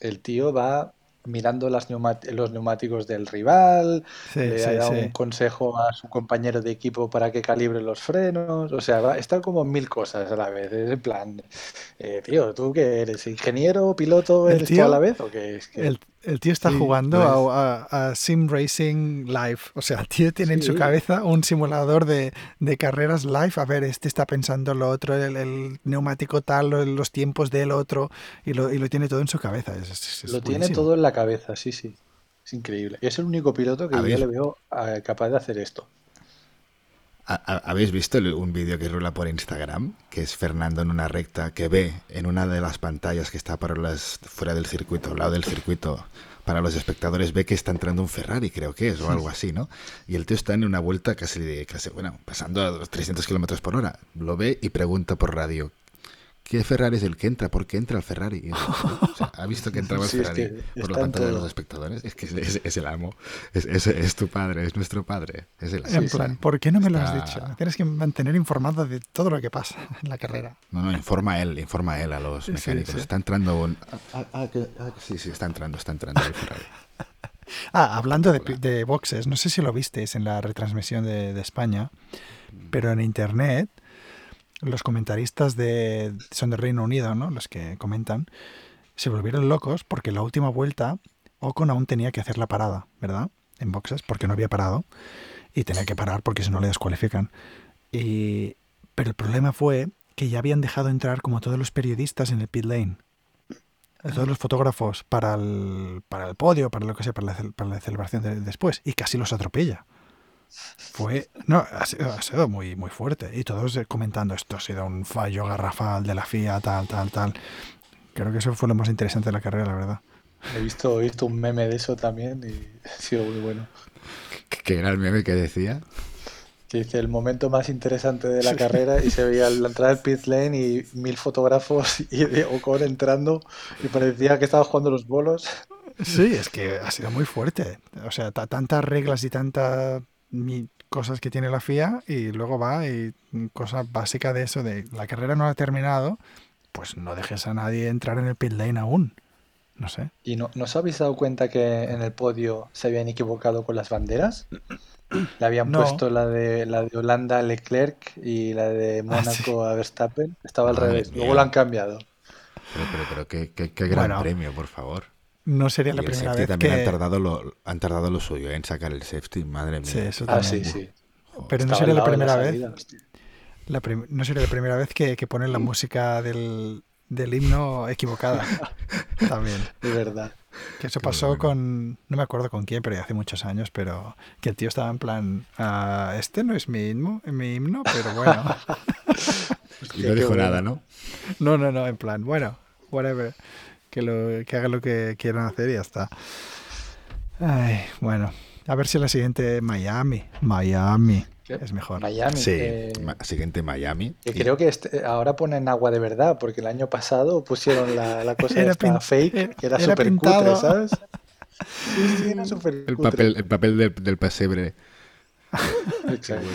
el tío va mirando las los neumáticos del rival, Sí, le sí, da sí. un consejo a su compañero de equipo para que calibre los frenos, o sea, va, está como mil cosas a la vez. Es en plan, eh, tío, ¿tú qué eres? ¿Ingeniero, piloto, eres tío- todo a la vez? ¿O qué es? que El, el tío está Sí, jugando lo a, a- a Sim Racing Live. O sea, el tío tiene en su cabeza un simulador de, de carreras live. A ver, este está pensando lo otro, el, el neumático tal, lo- los tiempos del otro, y lo, y lo tiene todo en su cabeza. Es, es- es Lo tiene todo en la cabeza, sí, sí. Es increíble. Es el único piloto que yo le veo eh, capaz de hacer esto. ¿Ha- ha- ¿Habéis visto un vídeo que rula por Instagram? Que es Fernando en una recta que ve en una de las pantallas que está para las fuera del circuito, al lado del circuito, para los espectadores, ve que está entrando un Ferrari, creo que es, o algo así, ¿no? Y el tío está en una vuelta casi, de, casi bueno, pasando a los 300 kilómetros por hora. Lo ve y pregunta por radio. ¿Qué Ferrari es el que entra? ¿Por qué entra el Ferrari? Y, o sea, ¿Ha visto que entraba el Sí, es Ferrari que por la pantalla de todo. los espectadores? Es que es, es- es el amo. Es, es- es tu padre, es nuestro padre. Es el En plan. ¿por qué no me lo has dicho? Me tienes que mantener informado de todo lo que pasa en la carrera. No, no, informa a él, informa a él, a los mecánicos. sí. Está entrando un... Ah, ah, que- ah, sí, sí, está entrando, está entrando el Ferrari. Ah, hablando de, de boxes, no sé si lo visteis en la retransmisión de, de España, pero en internet los comentaristas de son del Reino Unido, ¿no? Los que comentan se volvieron locos porque la última vuelta Ocon aún tenía que hacer la parada, ¿verdad? En boxes porque no había parado y tenía que parar porque si no le descualifican. Y pero el problema fue que ya habían dejado entrar como todos los periodistas en el pit lane. Todos los fotógrafos para el, para el podio, para lo que sea, para la, cel- para la celebración de después, y casi los atropella. Fue. No, ha sido, ha sido muy, muy fuerte. Y todos eh, comentando esto ha sido un fallo garrafal de la FIA, tal, tal, tal. Creo que eso fue lo más interesante de la carrera, la verdad. He visto, he visto un meme de eso también y ha sido muy bueno. Que era el meme que decía. Que dice el momento más interesante de la carrera y se veía la entrada del pit lane y mil fotógrafos y de Ocon entrando y parecía que estaba jugando los bolos. Sí, es que ha sido muy fuerte. O sea, ta- tantas reglas y tantas mi- cosas que tiene la FIA y luego va y cosa básica de eso de la carrera no ha terminado, pues no dejes a nadie entrar en el pit lane aún. No sé. ¿Y no, no os habéis dado cuenta que en el podio se habían equivocado con las banderas? Le habían No. puesto la de, la de Holanda a Leclerc y la de Ah, sí. Mónaco a Verstappen. Estaba al Madre revés. mía. Luego lo han cambiado. Pero, pero, pero qué, qué- qué gran Bueno. premio, por favor. No sería Y la el primera safety vez también que... han, tardado lo, han tardado lo suyo en sacar el safety, madre mía. Sí, eso Ah, sí, sí. Joder. Pero no sería la primera vez. salida, hostia. La prim- no sería la primera vez que, que ponen la música del, del himno equivocada. También. De verdad. Que eso Qué pasó bueno. con, no me acuerdo con quién, pero ya hace muchos años, pero que el tío estaba en plan, "Ah, este no es mi himno, mi himno, pero bueno. Y no dijo bueno. nada, ¿no? no, no, no, en plan, bueno, whatever. Que, lo, que hagan lo que quieran hacer y ya está. Ay, bueno, a ver si la siguiente Miami, Miami ¿Qué? es mejor. Miami. Sí. eh, Siguiente Miami. que Y- creo que este- ahora ponen agua de verdad, porque el año pasado pusieron la, la cosa Era esta pin- fake, era- que era era súper pintado. cutre, ¿sabes? Sí, sí, era súper el cutre. papel, el papel del, del pesebre. Exacto.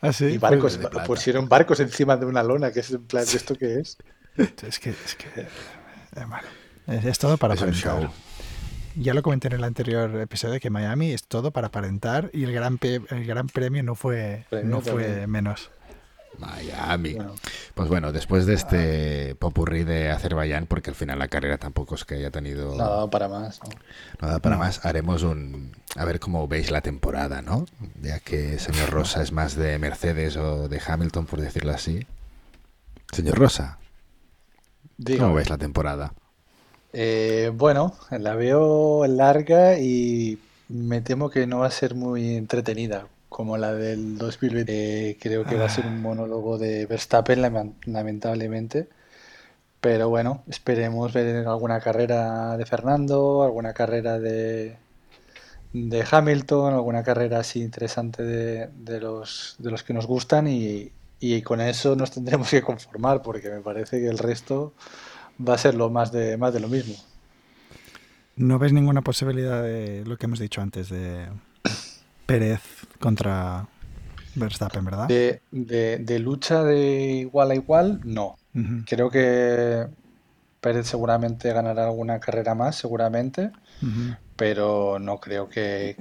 Ah, sí, Y barcos, plata. pusieron barcos encima de una lona, que es en plan, ¿esto qué es? Es que, es que, eh, bueno, es, es todo para Es aparentar. ya lo comenté en el anterior episodio, que Miami es todo para aparentar y el gran, el gran premio no fue, no fue menos. Miami. Pues bueno, después de este popurrí de Azerbaiyán, porque al final la carrera tampoco es que haya tenido... Nada para más. Nada para más. Haremos un... A ver cómo veis la temporada, ¿no? Ya que señor Rosa es más de Mercedes o de Hamilton, por decirlo así. Señor Rosa, ¿cómo veis la temporada? Eh, bueno, la veo larga y me temo que no va a ser muy entretenida como la del 2020. Eh, creo que va a ser un ah. monólogo de Verstappen, lamentablemente. Pero bueno, esperemos ver alguna carrera de Fernando, alguna carrera de, de Hamilton, alguna carrera así interesante de, de los, de los que nos gustan y, y con eso nos tendremos que conformar porque me parece que el resto va a ser lo más de, más de lo mismo. ¿No ves ninguna posibilidad de lo que hemos dicho antes de Pérez contra Verstappen, verdad? De, lucha de igual a igual, no. Creo que Pérez seguramente ganará alguna carrera más, seguramente, pero no creo que,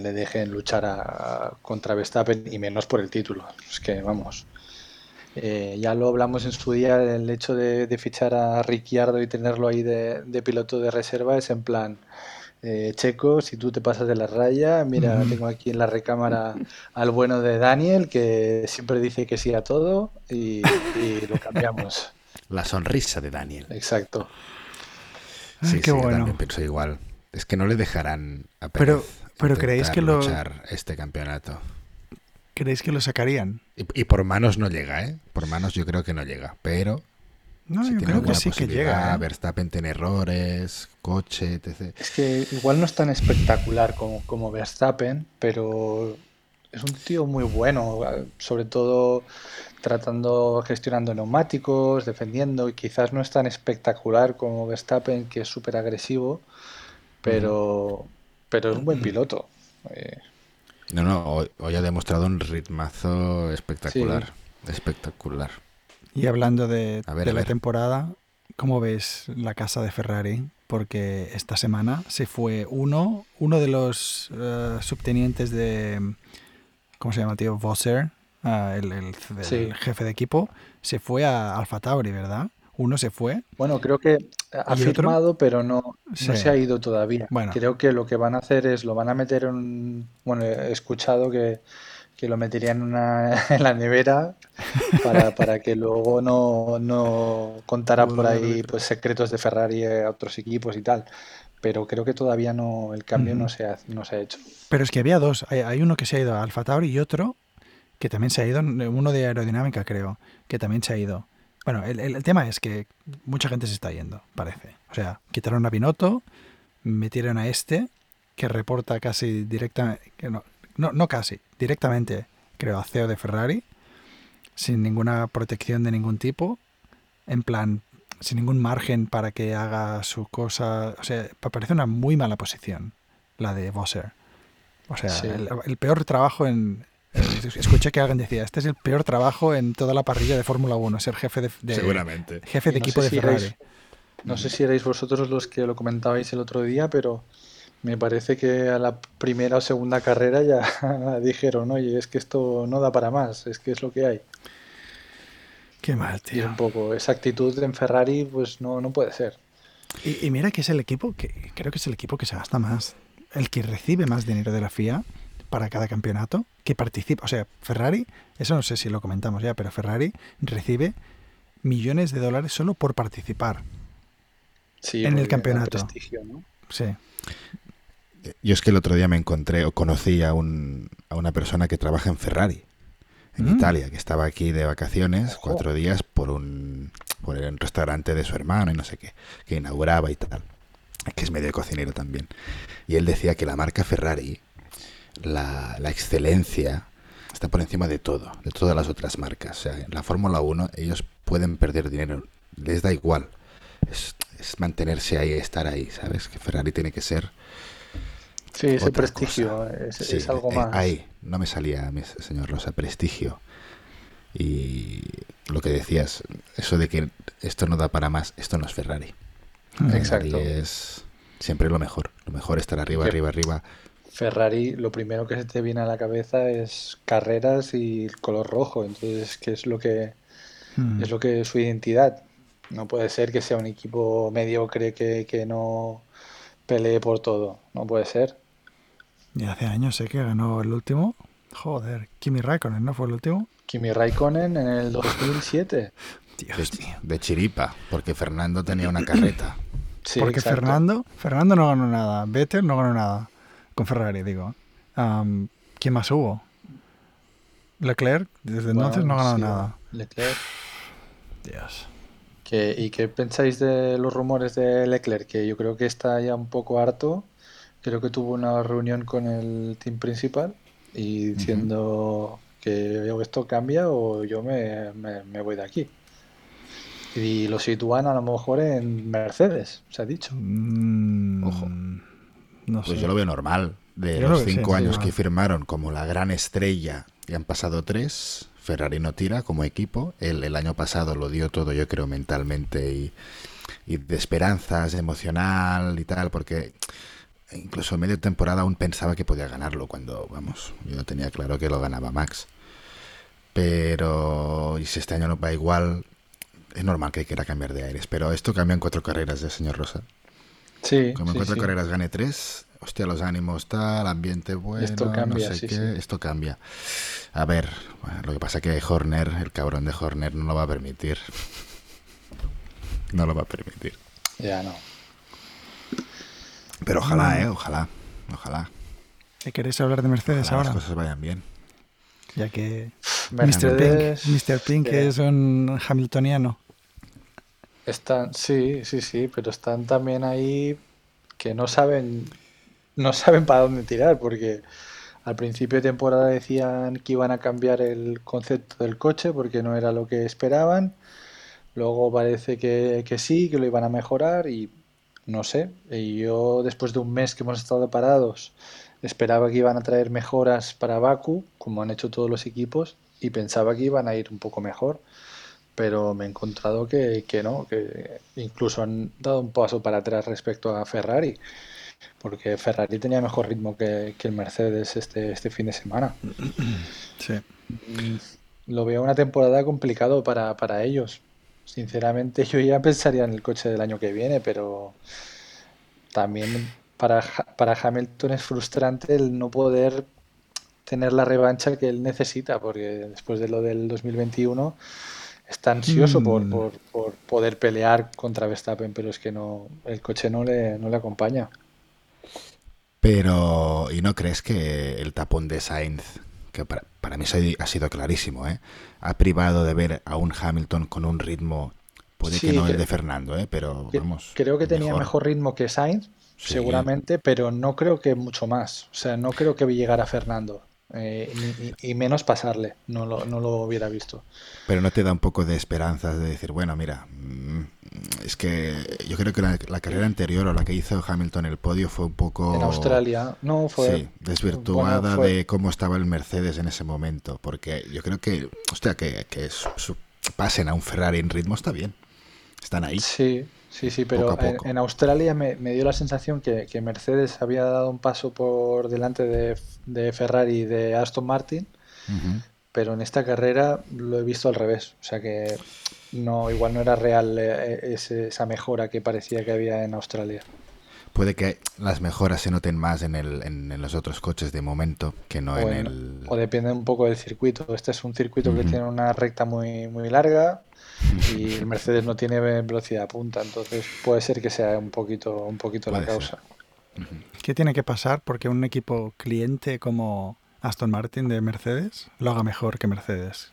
le dejen luchar a, contra Verstappen y menos por el título. Es que, vamos, eh, ya lo hablamos en su día, el hecho de, fichar a Ricciardo y tenerlo ahí de, piloto de reserva es en plan, eh, Checo, si tú te pasas de la raya, mira, tengo aquí en la recámara al bueno de Daniel, que siempre dice que sí a todo y, lo cambiamos. La sonrisa de Daniel. Exacto. Sí, qué bueno. también pienso igual. Es que no le dejarán a Pero, pero creéis que lo... este campeonato. ¿Creéis que lo sacarían? Y, por manos no llega, ¿eh? Por manos yo creo que no llega, pero... No, yo creo que sí que llega. ¿eh? Verstappen tiene errores, coche, etc. Es que igual no es tan espectacular como, como Verstappen, pero es un tío muy bueno, sobre todo tratando, gestionando neumáticos, defendiendo, y quizás no es tan espectacular como Verstappen, que es súper agresivo, pero, pero es un buen piloto. Eh, no, no, hoy, ha demostrado un ritmazo espectacular. Espectacular. Y hablando de, la temporada, ¿cómo ves la casa de Ferrari? Porque esta semana se fue uno, uno de los eh, subtenientes de, ¿cómo se llama, tío? Vosser, ah, el, jefe de equipo, se fue a Alfa Tauri, ¿verdad? Uno se fue. Bueno, creo que ha firmado, pero no, se ha ido todavía. Creo que lo que van a hacer es lo van a meter en. Bueno, he escuchado que, lo meterían en, una, en la nevera para, que luego no, no contara por ahí pues secretos de Ferrari a otros equipos y tal. Pero creo que todavía no el cambio no, se ha, no se ha hecho. Pero es que había dos. Hay, hay uno que se ha ido a Alfa Tauri y otro que también se ha ido, uno de aerodinámica creo, que también se ha ido. Bueno, el, tema es que mucha gente se está yendo, parece. O sea, quitaron a Binotto, metieron a este, que reporta casi directamente, no, no, no casi, directamente, creo, a CEO de Ferrari, sin ninguna protección de ningún tipo, en plan, sin ningún margen para que haga su cosa. O sea, parece una muy mala posición la de Bosser. O sea, el, peor trabajo en, Escuché que alguien decía, este es el peor trabajo en toda la parrilla de Fórmula 1, ser jefe de, Seguramente. jefe de equipo de Ferrari. no sé si erais vosotros los que lo comentabais el otro día, pero me parece que a la primera o segunda carrera ya dijeron, oye, es que esto no da para más, es que es lo que hay. Qué mal, tío. Y un poco, esa actitud en Ferrari, pues no, no puede ser. Y, y, mira que es el equipo que creo que es el equipo que se gasta más, el que recibe más dinero de la FIA para cada campeonato que participa. O sea, Ferrari, eso no sé si lo comentamos ya, pero Ferrari recibe millones de dólares solo por participar en el campeonato. Sí. Yo es que el otro día me encontré o conocí a, un, a una persona que trabaja en Ferrari, en mm. Italia, que estaba aquí de vacaciones cuatro días por un, por el restaurante de su hermano y no sé qué, que inauguraba y tal, que es medio cocinero también. Y él decía que la marca Ferrari la, excelencia está por encima de todo, de todas las otras marcas. O sea, en la Fórmula 1 ellos pueden perder dinero, les da igual. Es, mantenerse ahí, estar ahí, ¿sabes? Que Ferrari tiene que ser... Sí, ese prestigio es, algo eh, más. Ahí, no me salía, señor Rosa, prestigio. Y lo que decías, eso de que esto no da para más, esto no es Ferrari. Exacto. es siempre lo mejor. Lo mejor estar arriba, arriba, arriba. Ferrari, lo primero que se te viene a la cabeza es carreras y el color rojo. Entonces, ¿qué es lo que Mm. es lo que es su identidad? No puede ser que sea un equipo mediocre que, que no pelee por todo. No puede ser. Y hace años sé que ganó el último. Joder, Kimi Raikkonen, ¿no fue el último? Kimi Raikkonen en el 2007. Dios De, mío. de chiripa, porque Fernando tenía una carreta. Sí, Porque exacto. Fernando, Fernando no ganó nada. Vettel no ganó nada. Con Ferrari, digo. ¿Quién más hubo? Leclerc, desde Bueno, entonces no ganó sí, nada. Leclerc. Dios. ¿Qué- ¿Y qué pensáis de los rumores de Leclerc? Que yo creo que está ya un poco harto. Creo que tuvo una reunión con el team principal y diciendo que esto cambia o yo me, me- me voy de aquí. Y lo sitúan a lo mejor en Mercedes, se ha dicho. Mm, Ojo. No sé. Pues yo lo veo normal. De Yo los creo que sí, cinco sí, años que firmaron como la gran estrella y han pasado tres, Ferrari no tira como equipo. Él el año pasado lo dio todo, yo creo, mentalmente y, y de esperanzas, emocional y tal, porque incluso en medio temporada aún pensaba que podía ganarlo cuando, vamos, yo tenía claro que lo ganaba Max. Pero, y si este año no va igual, es normal que quiera cambiar de aires. Pero esto cambia en cuatro carreras, ¿eh, señor Rosa? Sí, Como en sí, cuatro sí. carreras gane tres, hostia, los ánimos tal, ambiente bueno, Esto cambia, no sé sí, qué, sí. esto cambia. A ver, bueno, lo que pasa que Horner, el cabrón de Horner, no lo va a permitir. No lo va a permitir. Ya no. Pero ojalá, eh, ojalá, ojalá. ¿Qué ¿Queréis hablar de Mercedes ojalá las ahora? cosas vayan bien. Ya que Mercedes, Mr. Pink, Mr. Pink eh, es un hamiltoniano. Están, sí, sí, sí, pero están también ahí que no saben, no saben para dónde tirar, porque al principio de temporada decían que iban a cambiar el concepto del coche porque no era lo que esperaban. Luego parece que, que sí, que lo iban a mejorar y no sé. Y yo después de un mes que hemos estado parados, esperaba que iban a traer mejoras para Baku, como han hecho todos los equipos, y pensaba que iban a ir un poco mejor pero me he encontrado que, que no, que incluso han dado un paso para atrás respecto a Ferrari, porque Ferrari tenía mejor ritmo que, que el Mercedes este, este fin de semana. Sí. Mm, Lo veo una temporada complicado para, para ellos. Sinceramente, yo ya pensaría en el coche del año que viene, pero también para, para Hamilton es frustrante el no poder tener la revancha que él necesita, porque después de lo del 2021 está ansioso por, Mm. por- por poder pelear contra Verstappen, pero es que no, el coche no le, no le acompaña. Pero, ¿y no crees que el tapón de Sainz, que para, para mí ha sido clarísimo, ¿eh? ha privado de ver a un Hamilton con un ritmo, puede que no el de Fernando, ¿eh? pero vamos. Creo que tenía mejor ritmo que Sainz, Sí. seguramente, pero no creo que mucho más. O sea, no creo que llegara a Fernando. Eh, y, y menos pasarle, no lo, no lo hubiera visto. Pero no te da un poco de esperanzas de decir, bueno, mira, mm, es que yo creo que la, la carrera anterior o la que hizo Hamilton el podio fue un poco... En Australia, no fue. Sí, desvirtuada bueno, fue- de cómo estaba el Mercedes en ese momento. Porque yo creo que, hostia, que, que su- su- pasen a un Ferrari en ritmo está bien. Están ahí. Sí, sí, sí, pero en, Australia me, me dio la sensación que, que Mercedes había dado un paso por delante de, de Ferrari y de Aston Martin, pero en esta carrera lo he visto al revés. O sea que no, igual no era real eh, ese- esa mejora que parecía que había en Australia. Puede que las mejoras se noten más en, el, en, en los otros coches de momento que no O, en el... o depende un poco del circuito. Este es un circuito que tiene una recta muy, muy larga y el Mercedes no tiene velocidad punta, entonces puede ser que sea un poquito, un poquito la ser. causa. ¿Qué tiene que pasar porque un equipo cliente como Aston Martin de Mercedes lo haga mejor que Mercedes?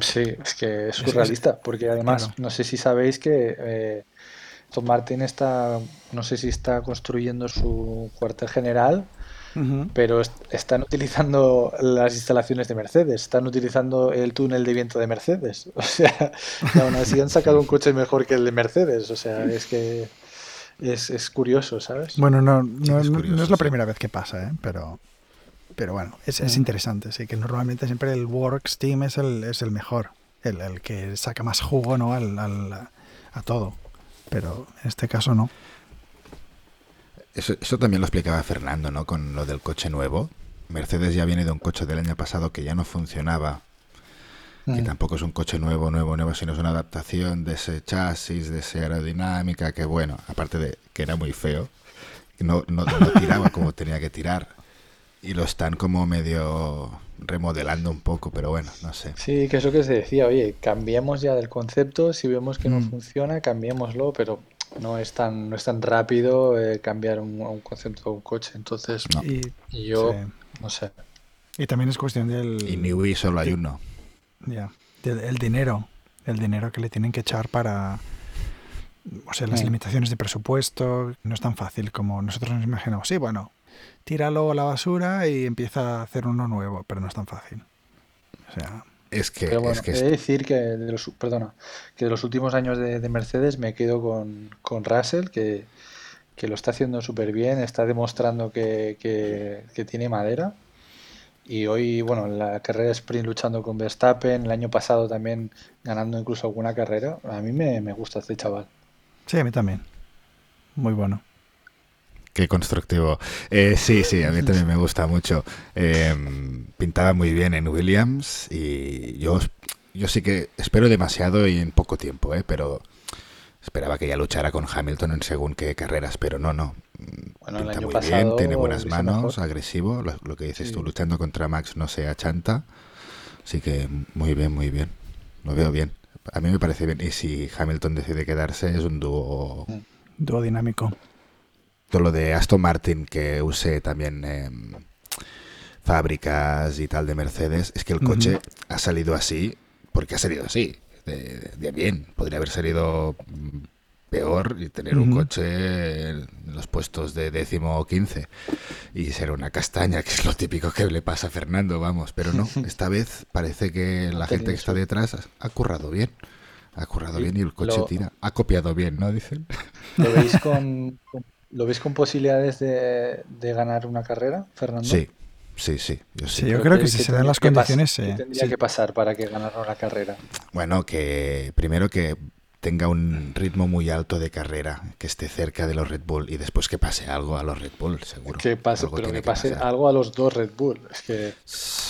Sí, es que es Es- surrealista, porque además claro. no sé si sabéis que eh, Aston Martin está, no sé si está construyendo su cuartel general, pero est- están utilizando las instalaciones de Mercedes, están utilizando el túnel de viento de Mercedes, o sea, y aún así han sacado un coche mejor que el de Mercedes, o sea, es que es, es curioso, ¿sabes? Bueno, no, Sí, no, es no- curioso, no es la sí. primera vez que pasa, ¿eh? pero, pero bueno, es, es interesante, sí, que normalmente siempre el Works Team es el, es el mejor, el, el que saca más jugo ¿no? al, al- a todo, pero en este caso no. Eso, eso también lo explicaba Fernando, ¿no? Con lo del coche nuevo. Mercedes ya viene de un coche del año pasado que ya no funcionaba, que Mm. tampoco es un coche nuevo, nuevo, nuevo, sino es una adaptación de ese chasis, de esa aerodinámica, que bueno, aparte de que era muy feo, no, no, no tiraba como tenía que tirar. Y lo están como medio remodelando un poco, pero bueno, no sé. Sí, que es lo que se decía, oye, cambiemos ya del concepto, si vemos que no Mm. funciona, cambiémoslo, pero no es tan, no es tan rápido eh, cambiar un, un concepto de un coche. Entonces, No. Y, yo, sí. no sé. Y también es cuestión del... Y Newey solo hay uno. Ya, el dinero, el dinero que le tienen que echar para, o sea, las Mm. limitaciones de presupuesto, no es tan fácil como nosotros nos imaginamos. Sí, bueno, tíralo a la basura y empieza a hacer uno nuevo, pero no es tan fácil. O sea, Es que, Pero bueno, es que he de decir que de los, perdona, que de los últimos años de, de Mercedes me quedo con, con Russell, que, que lo está haciendo súper bien, está demostrando que, que- que tiene madera. Y hoy, bueno, en la carrera de sprint luchando con Verstappen, el año pasado también ganando incluso alguna carrera. A mí me, me gusta este chaval. sí, a mí también. Muy bueno. Qué constructivo. Eh, sí, sí, a mí también me gusta mucho. Eh, pintaba muy bien en Williams y yo, yo sí que espero demasiado y en poco tiempo, eh, pero esperaba que ya luchara con Hamilton en según qué carreras, pero no, no. Bueno, el Pinta año muy pasado bien, tiene buenas manos, mejor. agresivo, lo, lo que dices Sí. tú, luchando contra Max no se achanta. Así que muy bien, muy bien. Lo veo bien. A mí me parece bien. Y si Hamilton decide quedarse, es un dúo Dúo dinámico. Lo de Aston Martin que use también em, fábricas y tal de Mercedes, es que el coche ha salido así porque ha salido así, de, de bien. Podría haber salido mm, peor y tener un coche en los puestos de décimo o quince y ser una castaña, que es lo típico que le pasa a Fernando, vamos. Pero no, esta vez parece que la gente que está detrás ha, currado bien. Ha currado bien y el coche lo- tira. Ha copiado bien, ¿no? Dicen. ¿Lo veis con, con- ¿lo veis con posibilidades de, de ganar una carrera, Fernando? Sí, sí, sí. Yo sí. Sí, yo creo que si ¿qué se dan las pas- condiciones, qué sí. tendría Sí. que pasar para que ganara una carrera? Bueno, que primero que tenga un ritmo muy alto de carrera, que esté cerca de los Red Bull y después que pase algo a los Red Bull, seguro. Que pase, Algo pero que pase pasar. algo a los dos Red Bull. Es que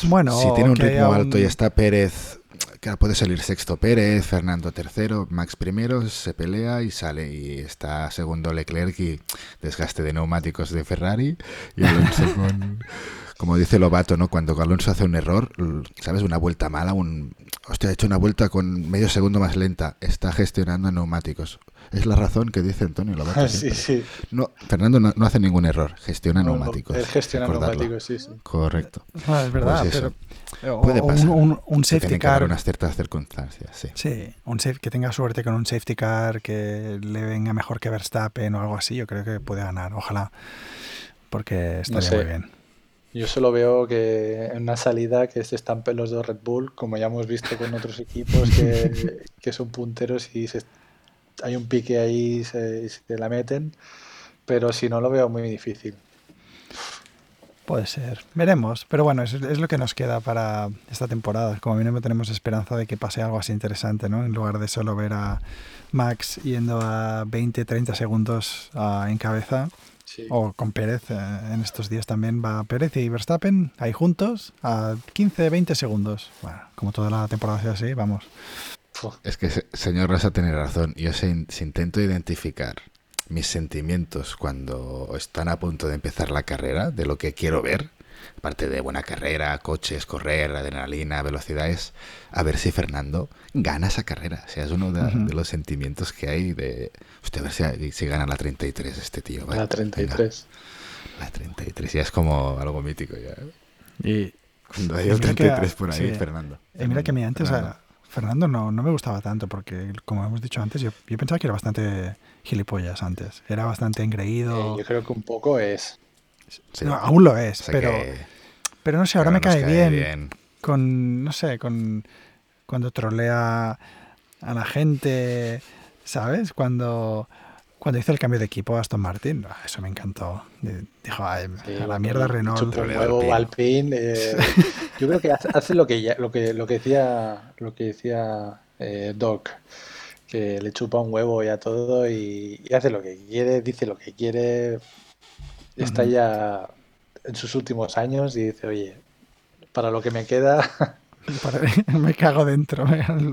Bueno, si tiene un ritmo alto y está Pérez, que puede salir sexto Pérez, Fernando tercero, Max primero, se pelea y sale y está segundo Leclerc y desgaste de neumáticos de Ferrari y Alonso con como dice Lobato, ¿no? Cuando Alonso hace un error, ¿sabes? Una vuelta mala, un hostia, ha hecho una vuelta con medio segundo más lenta, está gestionando neumáticos. Es la razón que dice Antonio Lobato. sí, siempre. sí. No, Fernando no, no hace ningún error, gestiona neumáticos. él gestiona neumáticos, sí, sí. Correcto. Ah, es verdad, Pues pero Puede o pasar. un, un- un safety que car. unas ciertas circunstancias, sí. Sí, un safe- que tenga suerte con un safety car que le venga mejor que Verstappen o algo así, yo creo que puede ganar, ojalá, porque estaría sé. muy bien. Yo solo veo que en una salida que se estampen los dos Red Bull, como ya hemos visto con otros equipos que, que son punteros y se- hay un pique ahí y se, y se la meten, pero si no lo veo muy difícil. Puede ser, veremos, pero bueno, es, es lo que nos queda para esta temporada. Como mínimo tenemos esperanza de que pase algo así interesante, ¿no? En lugar de solo ver a Max yendo a 20, 30 segundos ah, en cabeza, Sí. o con Pérez, eh, en estos días también va Pérez y Verstappen ahí juntos a 15, 20 segundos. Bueno, como toda la temporada sea así, vamos. Es que, se- señor Rasa tiene razón. Yo se, se intento identificar mis sentimientos cuando están a punto de empezar la carrera, de lo que quiero ver, aparte de buena carrera, coches, correr, adrenalina, velocidades, a ver si Fernando gana esa carrera. O sea, es uno de, los sentimientos que hay de... Usted a ver si, si gana la 33 este tío. va, la venga, 33. la 33 ya es como algo mítico ya. Y, Cuando hay Y el mira que- 33 por ahí, sí. Fernando. y mira que a mí antes Fernando. a Fernando no, no me gustaba tanto porque, como hemos dicho antes, yo, yo pensaba que era bastante gilipollas antes. Era bastante Eh, engreído. yo creo que un poco es. Sí. No, aún lo es, O sea pero, que- pero no sé, ahora me cae, bien, con, no sé, con cuando trolea a la gente, ¿sabes? Cuando, cuando hizo el cambio de equipo a Aston Martin, ah, eso me encantó. Dijo, "Ay, Sí, a la mierda Renault. huevo Alpine. Alpine. eh, yo creo que hace, hace lo que ya- lo que lo que decía lo que decía eh, Doc, que le chupa un huevo y a todo y, y hace lo que quiere, dice lo que quiere. está ya en sus últimos años y dice, oye, para lo que me queda, Para- me cago dentro.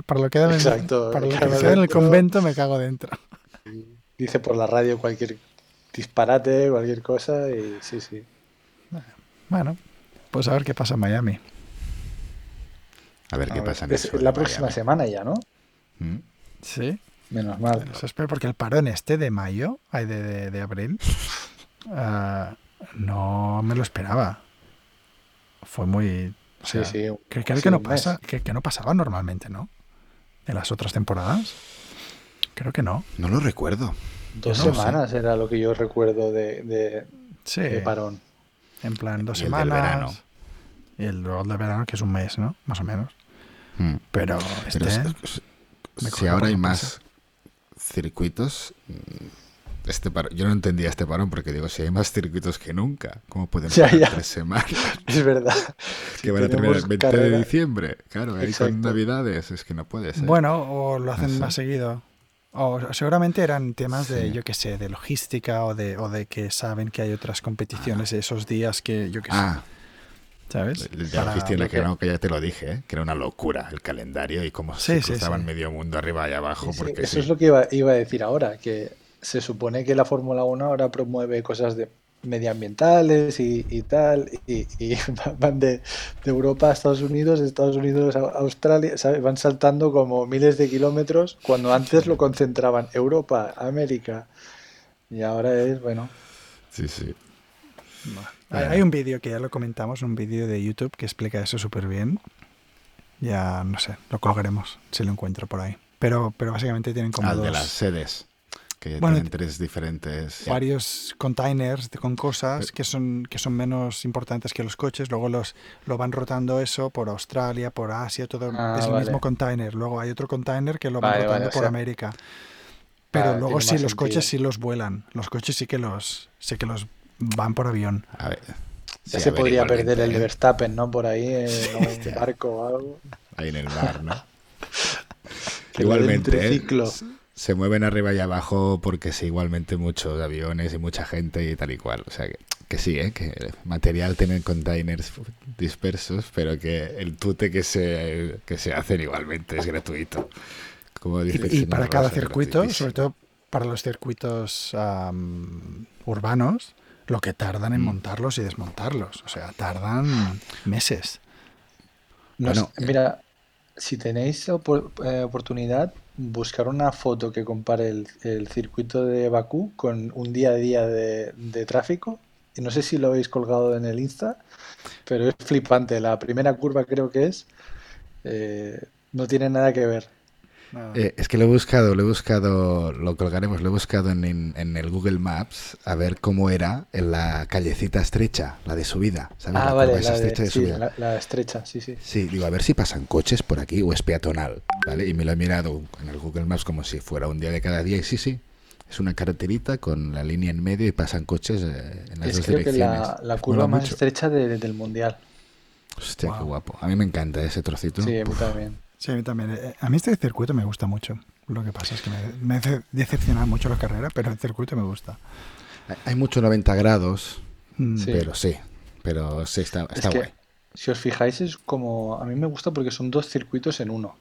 Para lo que queda, Exacto, para lo me que me queda en el dentro. convento me cago dentro. dice por la radio cualquier disparate, cualquier cosa y sí, sí. Bueno, pues a ver qué pasa en Miami. A ver A qué ver, pasa en es la próxima Miami. semana ya, ¿no? ¿Mm? Sí. Menos mal. Eso espero porque el parón este de mayo, ay, de, de, de abril, ah, no me lo esperaba. Fue muy... o Sí, sea, sí. Que creo sí, que no pasa, que, que no pasaba normalmente, ¿no? En las otras temporadas. Creo que no. No lo recuerdo. Dos no semanas era lo que yo recuerdo de, de- Sí. de parón. En plan, dos Y el del semanas. verano. Y el rol de verano, que es un mes, ¿no? Más o menos. Mm. Pero este... Pero es- es- me si coge ahora hay más circuitos, mm, este parón- yo no entendía este parón porque digo, si hay más circuitos que nunca, ¿cómo pueden ya. tres semanas? Es verdad. que Si van a terminar el tenemos 20 de diciembre. Claro, ahí Exacto. con Navidades, es que no puede ser. Bueno, o lo hacen más seguido. O seguramente eran temas de, yo qué sé, de logística o de, o de que saben que hay otras competiciones esos días que, yo qué sé, ah, ¿sabes? de Para- lo que no, que ya te lo dije, ¿eh? que era una locura el calendario y cómo Sí, se sí, cruzaban sí. medio mundo arriba y abajo. Sí, sí, porque eso sí. es lo que iba, iba a decir ahora, que se supone que la Fórmula 1 ahora promueve cosas de medioambientales y, y tal, y, y van de, de Europa a Estados Unidos, de Estados Unidos a Australia, ¿sabes? Van saltando como miles de kilómetros, cuando antes lo concentraban Europa, América, y ahora es, bueno, Sí, sí. Hay un vídeo que ya lo comentamos, un vídeo de YouTube que explica eso súper bien. Ya, no sé, lo colgaremos si lo encuentro por ahí. Pero, pero básicamente tienen como Al dos, de las sedes, que Bueno, tienen tres diferentes. varios containers de- con cosas Pero- que son, que son menos importantes que los coches. Luego los lo van rotando eso por Australia, por Asia, todo Ah, es el vale. mismo container. Luego hay otro container que lo van Vale, rotando vale, o por sea- América. Pero Ah, luego sí, los coches sí sentido. los vuelan. Los coches sí que los, sí que los van por avión. A ver. ya sí, se a ver, podría perder el de ¿eh? Verstappen, ¿no? Por ahí, en Hostia. un barco o algo. Ahí en el mar, ¿no? Igualmente, ¿eh? se mueven arriba y abajo porque sí, igualmente muchos aviones y mucha gente y tal y cual. O sea, que, que sí, ¿eh? que el material tienen containers dispersos, pero que el tute que se, que se hacen igualmente es gratuito. Como dice Y, y para cada circuito, sobre todo para los circuitos am, urbanos, lo que tardan en Mm. montarlos y desmontarlos. O sea, tardan meses. No Bueno, eh, mira, si tenéis opor- eh, oportunidad, buscar una foto que compare el, el circuito de Bakú con un día a día de, de tráfico. Y no sé si lo habéis colgado en el Insta, pero es flipante. La primera curva creo que es, eh, no tiene nada que ver. Eh, es que lo he buscado, lo he buscado, lo colgaremos, lo he buscado en, en- en el Google Maps a ver cómo era en la callecita estrecha, la de subida. ¿Sabes? Ah, la vale, la, estrecha de sí, subida. la, la estrecha, sí, sí. Sí, digo, a ver si pasan coches por aquí o es peatonal, ¿vale? Y me lo he mirado en el Google Maps como si fuera un día de cada día y sí, sí, es una carreterita con la línea en medio y pasan coches eh, en las Es dos creo que direcciones. la, la Mola curva más mucho. estrecha de- del mundial. Hostia, qué guapo. A mí me encanta ese trocito. Sí, a mí también. Sí, a mí también. Eh, A mí este circuito me gusta mucho. Lo que pasa es que me, me hace decepcionar mucho la carrera, pero el circuito me gusta. hay- mucho 90 grados, Mm, Sí. pero sí, pero sí, está, Es está que, guay. si os fijáis, es como. A mí me gusta porque son dos circuitos en uno.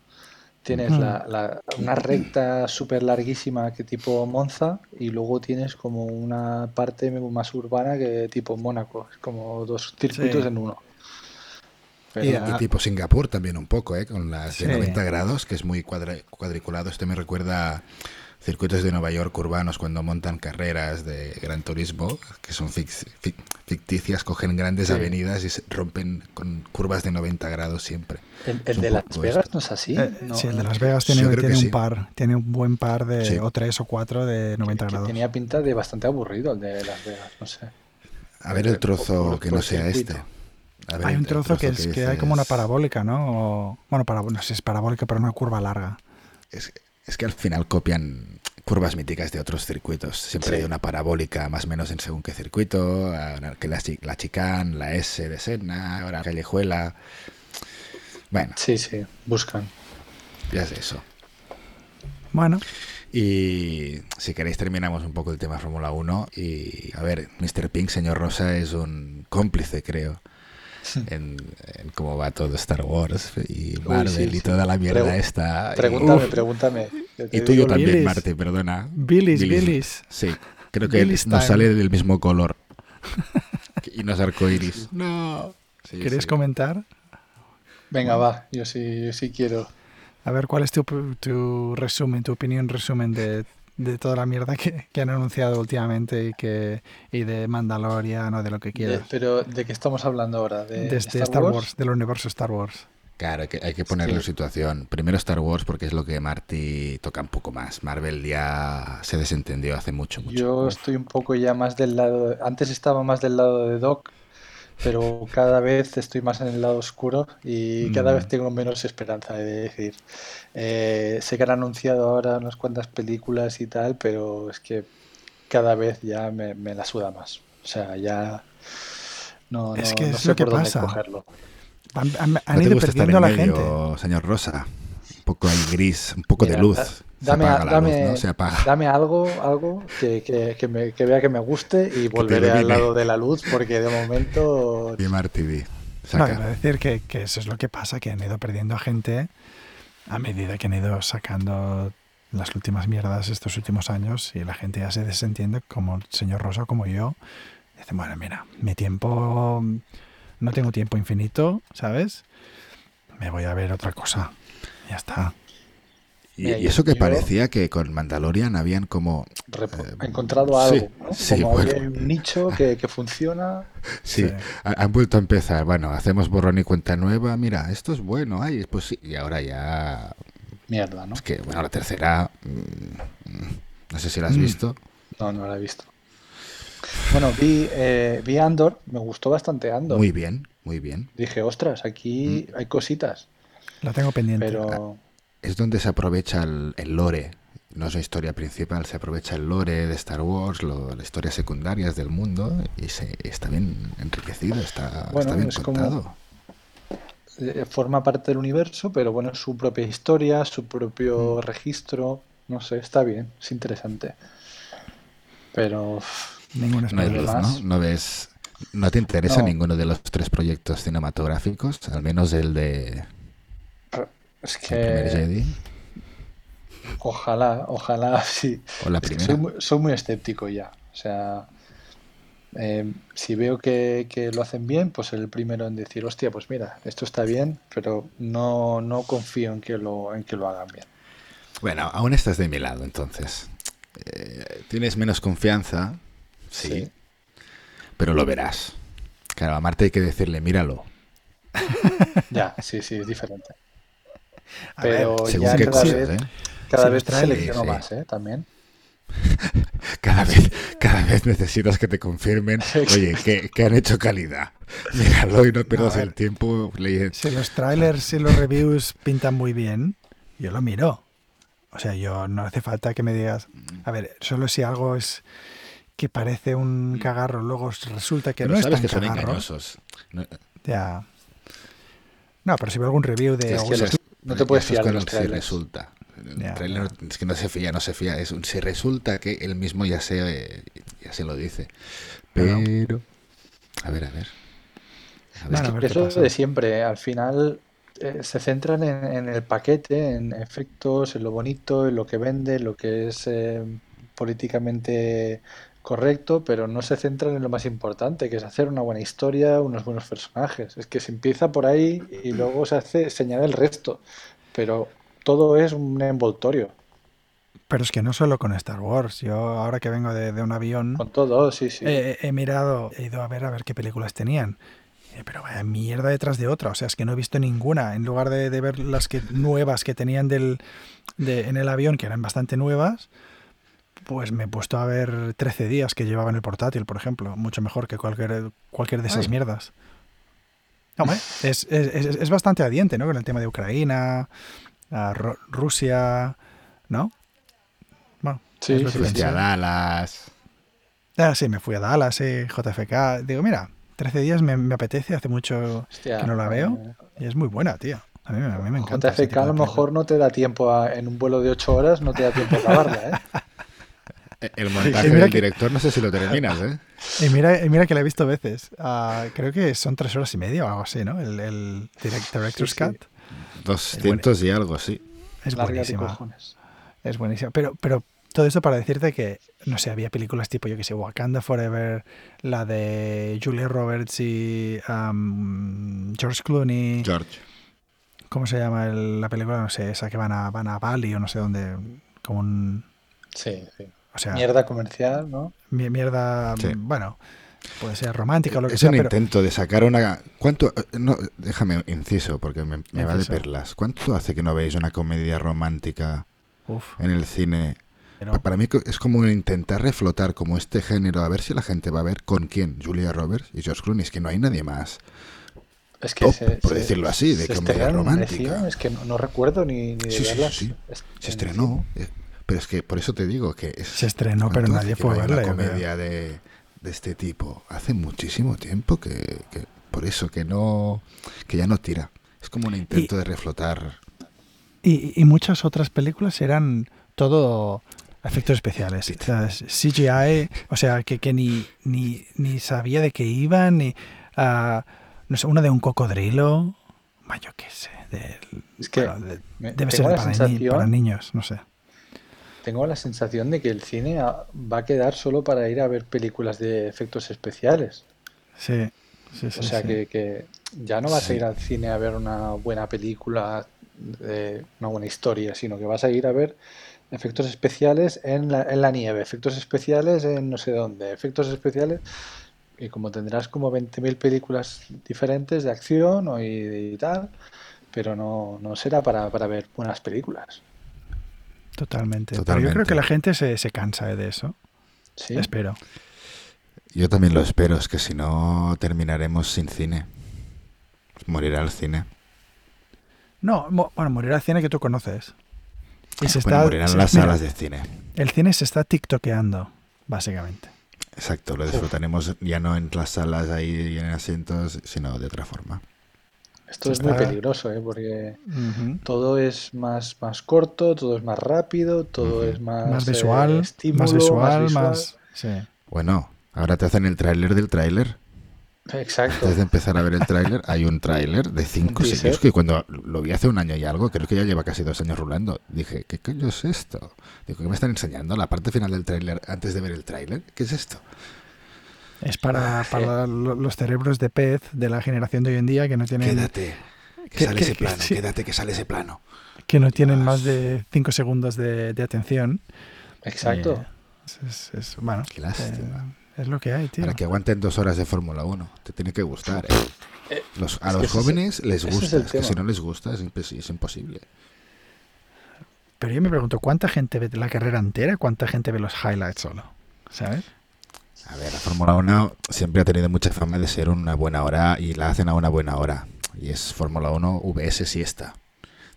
Tienes Mm. la, la- una recta súper larguísima que tipo Monza y luego tienes como una parte más urbana que tipo Mónaco. Es como dos circuitos Sí. en uno. Pero Y Y tipo Singapur también un poco, ¿eh? Con las Sí. de 90 grados, que es muy cuadra- cuadriculado. Este me recuerda a circuitos de Nueva York urbanos cuando montan carreras de gran turismo, que son fic- fic- ficticias, cogen grandes Sí. avenidas y se rompen con curvas de 90 grados siempre. el, el de Las Vegas esto. no es así. eh, No, sí, el de Las Vegas tiene, que tiene un sí. par, tiene un buen par de, Sí. o tres o cuatro de 90 que grados. tenía pinta de bastante aburrido el de Las Vegas, no sé. A ver el trozo Por- que no sea circuito. este. Ver Hay un trozo que, es, que hay como una parabólica, ¿no? O- bueno, para, no sé si es parabólica, pero una curva larga. Es, es que al final copian curvas míticas de otros circuitos. Siempre Sí. hay una parabólica más o menos en según qué circuito, ahora que la, la chicane, la S de Senna, ahora callejuela. Bueno, Sí, sí, buscan. ya es eso. Bueno, Y si queréis terminamos un poco el tema Fórmula 1 y a ver, Mr. Pink, señor Rosa, es un cómplice, creo. En, en cómo va todo Star Wars y Uy, Marvel sí, y sí. toda la mierda Pregu- esta. y- Pregúntame, Uf. pregúntame. Yo Y, tuyo digo- también, Billis. Marte, perdona. Billis, Billis. Sí, creo que Billis nos time. sale del mismo color. y no es arcoiris. No. Sí, ¿Queréis sí. comentar? Venga, va, yo sí, yo sí quiero. A ver, ¿cuál es tu, tu resumen, tu opinión resumen de, de toda la mierda que, que han anunciado últimamente y, que, y de Mandalorian o de lo que De- quieras? pero, ¿de qué estamos hablando ahora? ¿De, Desde Star, Wars? del universo Star Wars. Claro, hay que, hay que ponerlo en Sí. situación. Primero Star Wars porque es lo que Marty toca un poco más. Marvel ya se desentendió hace mucho, mucho. Yo estoy un poco ya más del lado. Antes estaba más del lado de Doc, pero cada vez estoy más en el lado oscuro y cada Mm. vez tengo menos esperanza de decir. eh, sé que han anunciado ahora unas cuantas películas y tal, pero es que cada vez ya me, me la suda más. O sea, ya no, Es no- que no es sé lo que por dónde pasa. cogerlo. Han, han- ¿No han te ido gusta estar a la medio, gente. señor Rosa? Un poco ahí gris, un poco de luz. Da- Se Dame, apaga la dame, luz, ¿no? Se apaga. dame algo, algo que, que- que me- que vea que me guste y volveré al lado de la luz porque de momento Y Marty, di. No, a decir que, que eso es lo que pasa, que han ido perdiendo a gente a medida que han ido sacando las últimas mierdas estos últimos años y la gente ya se desentiende, como el señor Rosa, como yo. Dicen, bueno, mira, mi tiempo, no tengo tiempo infinito, ¿sabes? Me voy a ver otra cosa. Ya está. Y, eso que yo- parecía que con Mandalorian habían como... Eh, he encontrado sí, algo, ¿no? sí, Como bueno. un nicho que, que funciona. Sí, Sí. ha- han vuelto a empezar. Bueno, hacemos borrón y cuenta nueva. Mira, esto es bueno. Ay, pues sí. Y ahora ya... Mierda, ¿no? Es que, bueno, la tercera... mm, mm, no sé si la has Mm. visto. No, no la he visto. Bueno, vi, eh, vi Andor, me gustó bastante Andor. Muy bien, muy bien. Dije, ostras, aquí Mm. hay cositas, La tengo pendiente. pero Es donde se aprovecha el, el lore. No es la historia principal, se aprovecha el lore de Star Wars, lo- las historias secundarias del mundo y se, está bien enriquecido, está, Bueno, está bien es como- contado. eh, forma parte del universo, pero bueno, es su propia historia, su propio registro, no sé, está bien, es interesante. Pero uf, Ningún No hay luz, ¿no? No ves... ¿No te interesa No. ninguno de los tres proyectos cinematográficos? Al menos el de es el primer que Jedi ojalá, ojalá sí. o la Es que primera. soy muy, soy muy escéptico ya. O sea, eh, si veo que, que lo hacen bien, pues el primero en decir, hostia, pues mira, esto está bien, pero no, no confío en que lo, en que lo hagan bien. Bueno, aún estás de mi lado, entonces. Eh, Tienes menos confianza, sí, Sí. pero lo verás. Claro, a Marte hay que decirle, míralo. Ya, sí, sí, es diferente. A ver, Pero Según ya qué cada cosas, vez, ¿eh? cada Sí, vez trailers, selecciono sí. más, ¿eh? También. Cada vez, cada vez necesitas que te confirmen, oye, que, que han hecho calidad. Míralo y no pierdas ver. el tiempo leyendo. Si los trailers y los reviews pintan muy bien, yo lo miro. O sea, yo no hace falta que me digas, a ver, solo si algo es que parece un cagarro, luego resulta que Pero no es sabes tan que son cagarro. engañosos. No, Ya. No, pero si veo algún review de Es que los- no te puedes es fiar de los si resulta. El trailer es que no se fía, no se fía. Es un si resulta que él mismo ya se, ya se lo dice. Pero- Pero. A ver, a ver. A ver, Bueno, a ver qué Eso pasa. de siempre, al final eh, se centran en, en el paquete, en efectos, en lo bonito, en lo que vende, en lo que es eh, políticamente correcto, pero no se centran en lo más importante, que es hacer una buena historia, unos buenos personajes. Es que se empieza por ahí y luego se hace, se añade el resto, pero todo es un envoltorio. Pero es que no solo con Star Wars. Yo ahora que vengo de, de un avión, Con todo, sí, sí. eh, he mirado, he ido a ver a ver qué películas tenían. Eh, Pero vaya mierda detrás de otra. O sea, es que no he visto ninguna. En lugar de, de ver las que, nuevas que tenían del, de- en el avión, que eran bastante nuevas, pues me he puesto a ver 13 días que llevaba en el portátil, por ejemplo. Mucho mejor que cualquier, cualquier de esas Ay. mierdas. Hombre, es, es, es- es bastante adiente, ¿no? Con el tema de Ucrania, a Rusia, ¿no? Bueno, Sí, es lo que sí, Fuiste a Dallas. Ah, sí, me fui a Dallas, sí, JFK. Digo, mira, 13 días me, me apetece, hace mucho Hostia, que no la veo eh, y es muy buena, tío. A mí, a mí me encanta. JFK a lo mejor no te da tiempo a- en un vuelo de 8 horas, no te da tiempo a acabarla, ¿eh? El montaje del que- director no sé si lo terminas, ¿eh? Y mira, y mira que la he visto veces. Ah, creo que son tres horas y media o algo así, ¿no? El, el direct- Director's Sí, sí. Cut. 200 y algo, sí. Es Larga buenísima. Es buenísima. Pero, pero todo esto para decirte que, no sé, había películas tipo, yo que sé, Wakanda Forever, la de Julia Roberts y George Clooney. George. ¿Cómo se llama el- la película? No sé, esa que van a, van a Bali o no sé dónde. Como un. Sí, sí. O sea, Mierda comercial, ¿no? mi- mierda. Sí. Bueno, puede ser romántica o lo que Es sea, un pero. intento de sacar una... ¿Cuánto? No, déjame, inciso, porque me, me va de perlas. ¿Cuánto hace que no veis una comedia romántica Uf, en el cine? pero- Para mí es como intentar reflotar como este género, a ver si la gente va a ver con quién, Julia Roberts y George Clooney, es que no hay nadie más. Es que Top, se, por se- decirlo así, de comedia romántica. encima, Es que no, no recuerdo ni, ni de Sí, sí, sí, verlas. sí. est- Se en estrenó, pero es que por eso te digo que es... Se estrenó, pero ¿cuánto nadie fue a una comedia de, de este tipo. Hace muchísimo tiempo que, que- por eso que no que ya no tira. Es como un intento de reflotar. Y, y muchas otras películas eran todo efectos especiales. O sea, CGI, o sea, que, que ni, ni, ni sabía de qué iban, ni. ah, no sé, una de un cocodrilo. Yo qué sé. del- Es que bueno, de- me- debe ser ni- para niños, no sé. Tengo la sensación de que el cine va a quedar solo para ir a ver películas de efectos especiales. Sí, sí, sí. O sea sí. que, que ya no vas Sí. a ir al cine a ver una buena película, de una buena historia, sino que vas a ir a ver efectos especiales en la, en la nieve, efectos especiales en no sé dónde, efectos especiales. Y como tendrás como 20.000 películas diferentes de acción o y, y tal, pero no, no será para, para ver buenas películas. Totalmente. Pero yo creo que la gente se, se cansa de eso. ¿Sí? Espero. Yo también lo espero, es que si no terminaremos sin cine. Morirá el cine. No, mo- bueno, morirá el cine que tú conoces. Y se Bueno, está, morirán se- las mira, salas de cine. El cine se está tiktokeando, básicamente. Exacto, lo disfrutaremos ya no en las salas ahí y en asientos, sino de otra forma. Esto Se es muy peligroso, ¿eh? porque Ujú. todo es más, más corto, todo es más rápido, todo Ujú. es más, Más eh, visual, estímulo, más visual, visual. más... Sí. Bueno, ahora te hacen el tráiler del tráiler. Exacto. Antes de empezar a ver el tráiler, hay un tráiler de 5 Un teaser. segundos que cuando lo vi hace un año y algo, creo que ya lleva casi dos años rulando. Dije, ¿qué coño es esto? Digo, ¿qué me están enseñando? La parte final del tráiler antes de ver el tráiler. ¿Qué es esto? Es para, para lo- los cerebros de pez de la generación de hoy en día que no tienen, Quédate, que que- sale que- ese que plano, sí. quédate que sale ese plano. que no tienen más de 5 segundos de, de atención. Exacto. Eh, es, es- es- bueno, Qué lástima. eh, es lo que hay, tío. Para que aguanten dos horas de Fórmula 1. Te tiene que gustar. ¿eh? Eh, Los- a los jóvenes les gusta. que si no les gusta es, impos- es imposible. Pero yo me pregunto, ¿cuánta gente ve la carrera entera? ¿Cuánta gente ve los highlights solo? ¿Sabes? A ver, la Fórmula 1 siempre ha tenido mucha fama de ser una buena hora y la hacen a una buena hora. Y es Fórmula 1 VS siesta.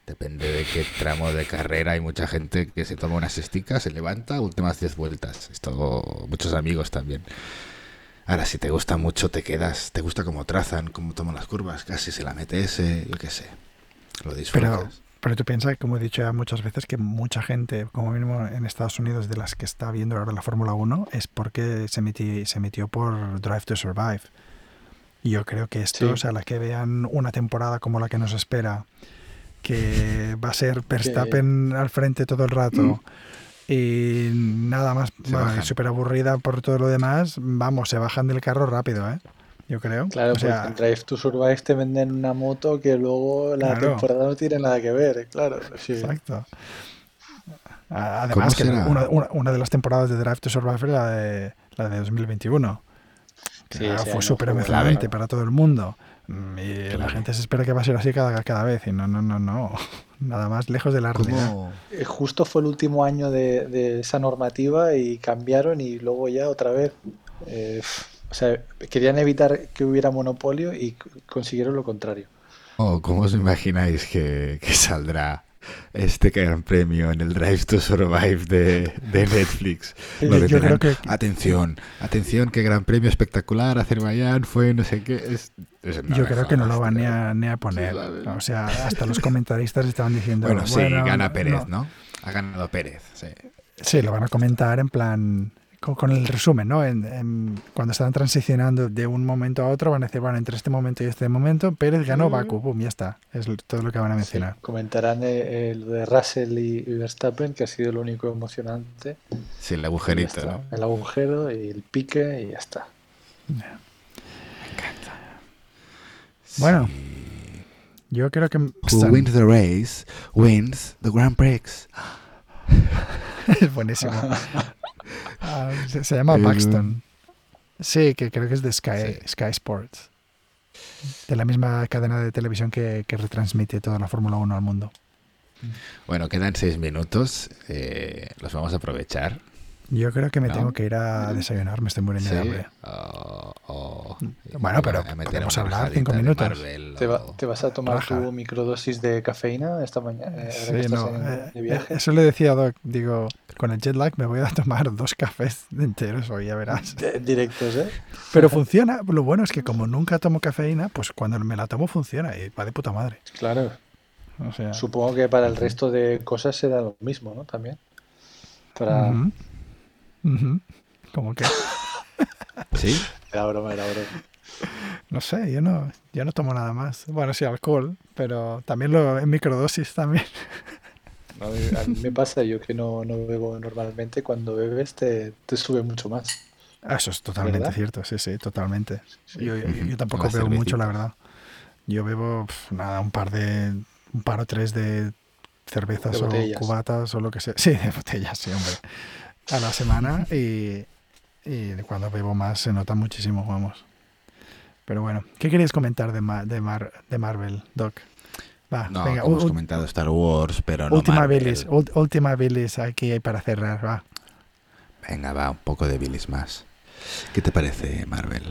Depende de qué tramo de carrera. Hay mucha gente que se toma una siestica, se levanta, últimas 10 vueltas. Esto, muchos amigos también. Ahora, si te gusta mucho, te quedas. Te gusta cómo trazan, cómo toman las curvas, casi se la mete ese, yo qué sé. Lo disfrutas. Pero, pero tú piensas, como he dicho ya muchas veces, que mucha gente, como mínimo en Estados Unidos, de las que está viendo ahora la Fórmula 1, es porque se, emiti- se emitió por Drive to Survive. Y yo creo que esto, Sí. o sea, la que vean una temporada como la que nos espera, que va a ser Verstappen al frente todo el rato y nada más, súper aburrida por todo lo demás, vamos, se bajan del carro rápido, ¿eh? Yo creo. Claro, o sea, en Drive to Survive te venden una moto que luego la Claro. temporada no tiene nada que ver, claro. sí. Exacto. A- ¿Cómo Además, que una, una- una de las temporadas de Drive to Survive era la de, la de 2021. que Sí, fue súper emocionante para todo el mundo. Mm, Y la gente se espera que va a ser así cada, cada vez. Y no, no, no, no. Nada más lejos de la realidad. Justo fue el último año de, de esa normativa y cambiaron y luego ya otra vez. eh, o sea, querían evitar que hubiera monopolio y consiguieron lo contrario. Oh, ¿Cómo os imagináis que, que saldrá este gran premio en el Drive to Survive de, de Netflix? Yo- Lo yo creo que- Atención, atención, qué gran premio espectacular, Azerbaiyán fue no sé qué. Es, Yo creo que no lo van ni a, ni a poner. O sea, hasta los comentaristas estaban diciendo. Bueno, sí, "Bueno, gana Pérez, no". ¿no? Ha ganado Pérez, sí. Sí, lo van a comentar en plan. Con, con el resumen, ¿no? En, en- cuando están transicionando de un momento a otro, van a decir, bueno, entre este momento y este momento, Pérez ganó Mm. Baku, boom, ya está. Es todo lo que van a Sí, mencionar. comentarán eh, lo de Russell y, Verstappen, que ha sido lo único emocionante. Sí, el agujerito. ¿no? El agujero y el pique y ya está. Bueno, yo creo que Who wins the race wins the Grand Prix. es buenísimo. Ah, se, se llama Paxton. Sí, que creo que es de Sky, Sí. Sky Sports. De la misma cadena de televisión que, que retransmite toda la Fórmula 1 al mundo. Bueno, quedan seis minutos. eh, los vamos a aprovechar. Yo creo que me ¿No? tengo que ir a desayunar, me estoy muriendo Sí. de hambre. O- o- Bueno, y pero a podemos hablar cinco minutos. Marvel ¿Te, va- o- te vas a tomar Raja. tu microdosis de cafeína esta mañana? eh, Sí, no, en- eh, de viaje? eso le decía a Doc, digo, con el jet lag me voy a tomar dos cafés enteros hoy, ya verás. De- directos, ¿eh? Pero funciona, lo bueno es que como nunca tomo cafeína, pues cuando me la tomo funciona y va de puta madre. Claro. O sea, Supongo que para el resto de cosas será lo mismo, ¿no? También. Para... ujú, ujú, como que, ¿Sí? Era broma, era broma. no sé, yo no, yo no tomo nada más. Bueno, sí, alcohol, pero también lo en microdosis también. No, a mí me pasa, yo que no, no bebo normalmente, cuando bebes te, te sube mucho más. Ah, Eso es totalmente ¿Verdad? cierto, sí, sí, totalmente. Sí. Yo, yo- yo tampoco bebo mucho, la verdad. Yo bebo, pf, nada, un par de, un par o tres de cervezas De o cubatas o lo que sea. Sí, de botellas, sí, hombre. A la semana y, y cuando bebo más se nota muchísimo, vamos. Pero bueno, ¿qué queréis comentar de, Ma- de, Mar- de Marvel, Doc? Va, No, venga, hemos comentado Star Wars, pero no última Marvel. bilis, última bilis aquí para cerrar, va. Venga, va, un poco de bilis más. ¿Qué te parece, Marvel?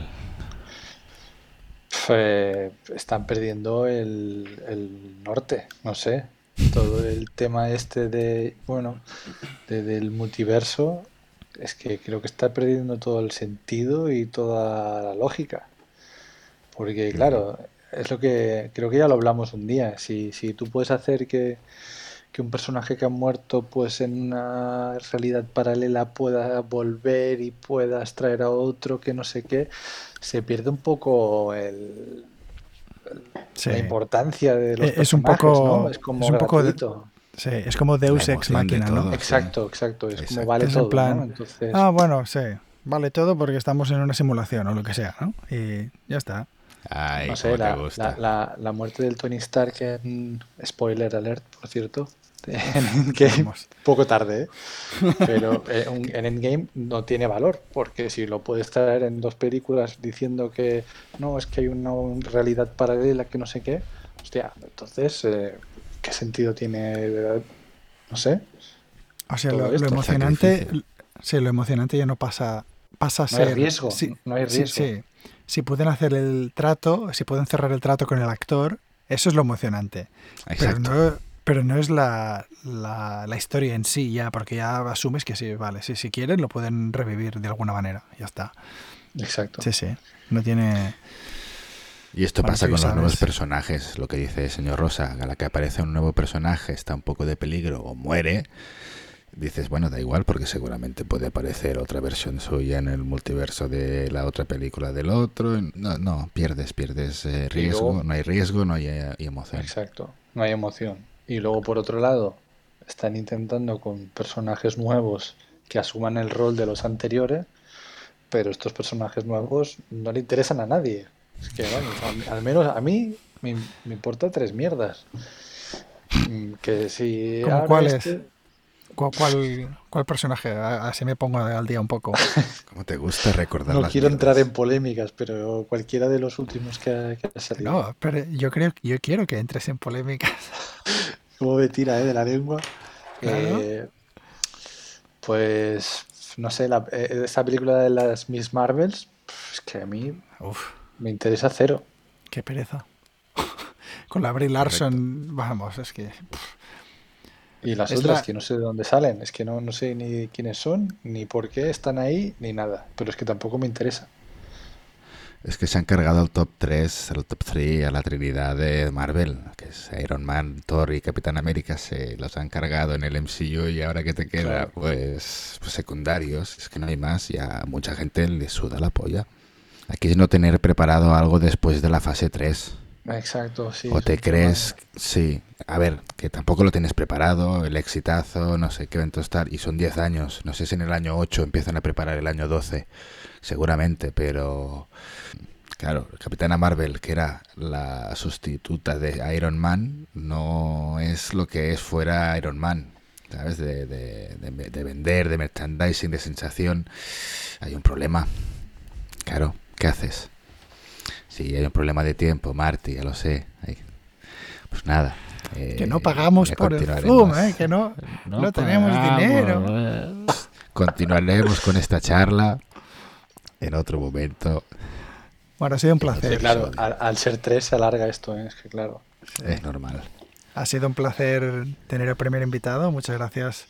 Eh, están perdiendo el, el norte, no sé. Todo el tema este de, bueno, de- del multiverso, es que creo que está perdiendo todo el sentido y toda la lógica. Porque, claro, es lo que creo que ya lo hablamos un día. Si, si tú puedes hacer que, que un personaje que ha muerto, pues en una realidad paralela pueda volver y puedas traer a otro que no sé qué, se pierde un poco el, Sí. la importancia de los Eh, es un personajes, poco- ¿no? Es como es un poco de-. Sí, es como Deus Ex de Machina, ¿no? Exacto, exacto. Es Exacto. como vale Es todo, plan, ¿no? Entonces, Ah, bueno, sí. Vale todo porque estamos en una simulación o lo que sea, ¿no? Y ya está. Ay, no sé, la, te gusta. la- la- la muerte del Tony Stark en spoiler alert, por cierto, en Endgame, Vamos. poco tarde, ¿eh? pero eh, un- en Endgame no tiene valor, porque si lo puedes traer en dos películas diciendo que no, es que hay una realidad paralela que no sé qué, hostia, entonces, eh, ¿qué sentido tiene? No sé, O sea, lo, emocionante, sí, lo emocionante ya no pasa, pasa a No hay ser. riesgo, sí, no hay riesgo. sí. Si pueden hacer el trato, si pueden cerrar el trato con el actor, eso es lo emocionante. Pero Exacto. no, pero no es la, la, la historia en sí ya, porque ya asumes que sí, vale, sí, si quieren lo pueden revivir de alguna manera, ya está. Exacto. Sí, sí, no tiene... Y esto Bueno, pasa con los nuevos personajes, lo que dice el señor Rosa, a la que aparece un nuevo personaje, está un poco de peligro o muere, dices, bueno, da igual porque seguramente puede aparecer otra versión suya en el multiverso de la otra película del otro. No, no, pierdes, pierdes eh, riesgo, luego- no hay riesgo, no hay eh, emoción. Exacto, no hay emoción. Y luego, por otro lado, están intentando con personajes nuevos que asuman el rol de los anteriores, pero estos personajes nuevos no le interesan a nadie. Es que, vamos, al menos a mí me, me importa tres mierdas. Mm, Que si ¿Cómo ahora cuáles? este- ¿Cuál, cuál, cuál personaje? Así me pongo al día un poco. ¿Cómo te gusta recordar no las quiero entrar en polémicas, pero cualquiera de los últimos que ha, que ha salido. No, pero yo creo yo quiero que entres en polémicas. Cómo me tira, ¿eh? De la lengua. Claro. Eh, pues, no sé, la, eh, esta película de las Miss Marvels, es que a mí Uf, me interesa cero. qué pereza. Con la Brie Larson, vamos, es que... Y las Es otras, la- que no sé de dónde salen, es que no, no sé ni quiénes son, ni por qué están ahí, ni nada. Pero es que tampoco me interesa. Es que se han cargado el top 3, el top 3 a la trinidad de Marvel, que es Iron Man, Thor y Capitán América, se los han cargado en el MCU y ahora que te queda, pues, pues secundarios, es que no hay más y a mucha gente le suda la polla. Aquí es no tener preparado algo después de la fase 3. Exacto, sí. o te crees, sí, a ver, que tampoco lo tienes preparado, el exitazo, no sé qué evento estar, y son 10 años, no sé si en el año 8 empiezan a preparar el año 12, seguramente, pero claro, Capitana Marvel, que era la sustituta de Iron Man, no es lo que es fuera Iron Man. ¿Sabes? De, de- de- de vender, de merchandising, de sensación. Hay un problema. Claro, ¿qué haces? Sí, hay un problema de tiempo, Marty, ya lo sé. Pues nada. eh, Que no pagamos por el. Zoom, ¿eh? Que no, no, tenemos dinero. Continuaremos con esta charla en otro momento. Bueno, ha sido un Sí, placer. claro, al, al ser tres se alarga esto, ¿eh? es que claro. Es normal. Ha sido un placer tener el primer invitado. Muchas gracias,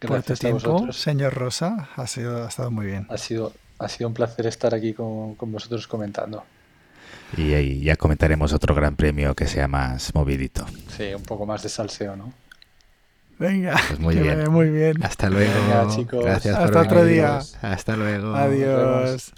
por tu tiempo, vosotros. señor Rosa. Ha, sido, ha estado muy bien. Ha sido, ha sido un placer estar aquí con, con vosotros comentando. Y, ahí ya comentaremos otro gran premio que sea más movidito. Sí, un poco más de salseo, ¿no? Venga, Pues muy que bien. muy bien. Hasta luego. Venga, chicos. Gracias por Hasta otro venir. día. Hasta luego. Adiós.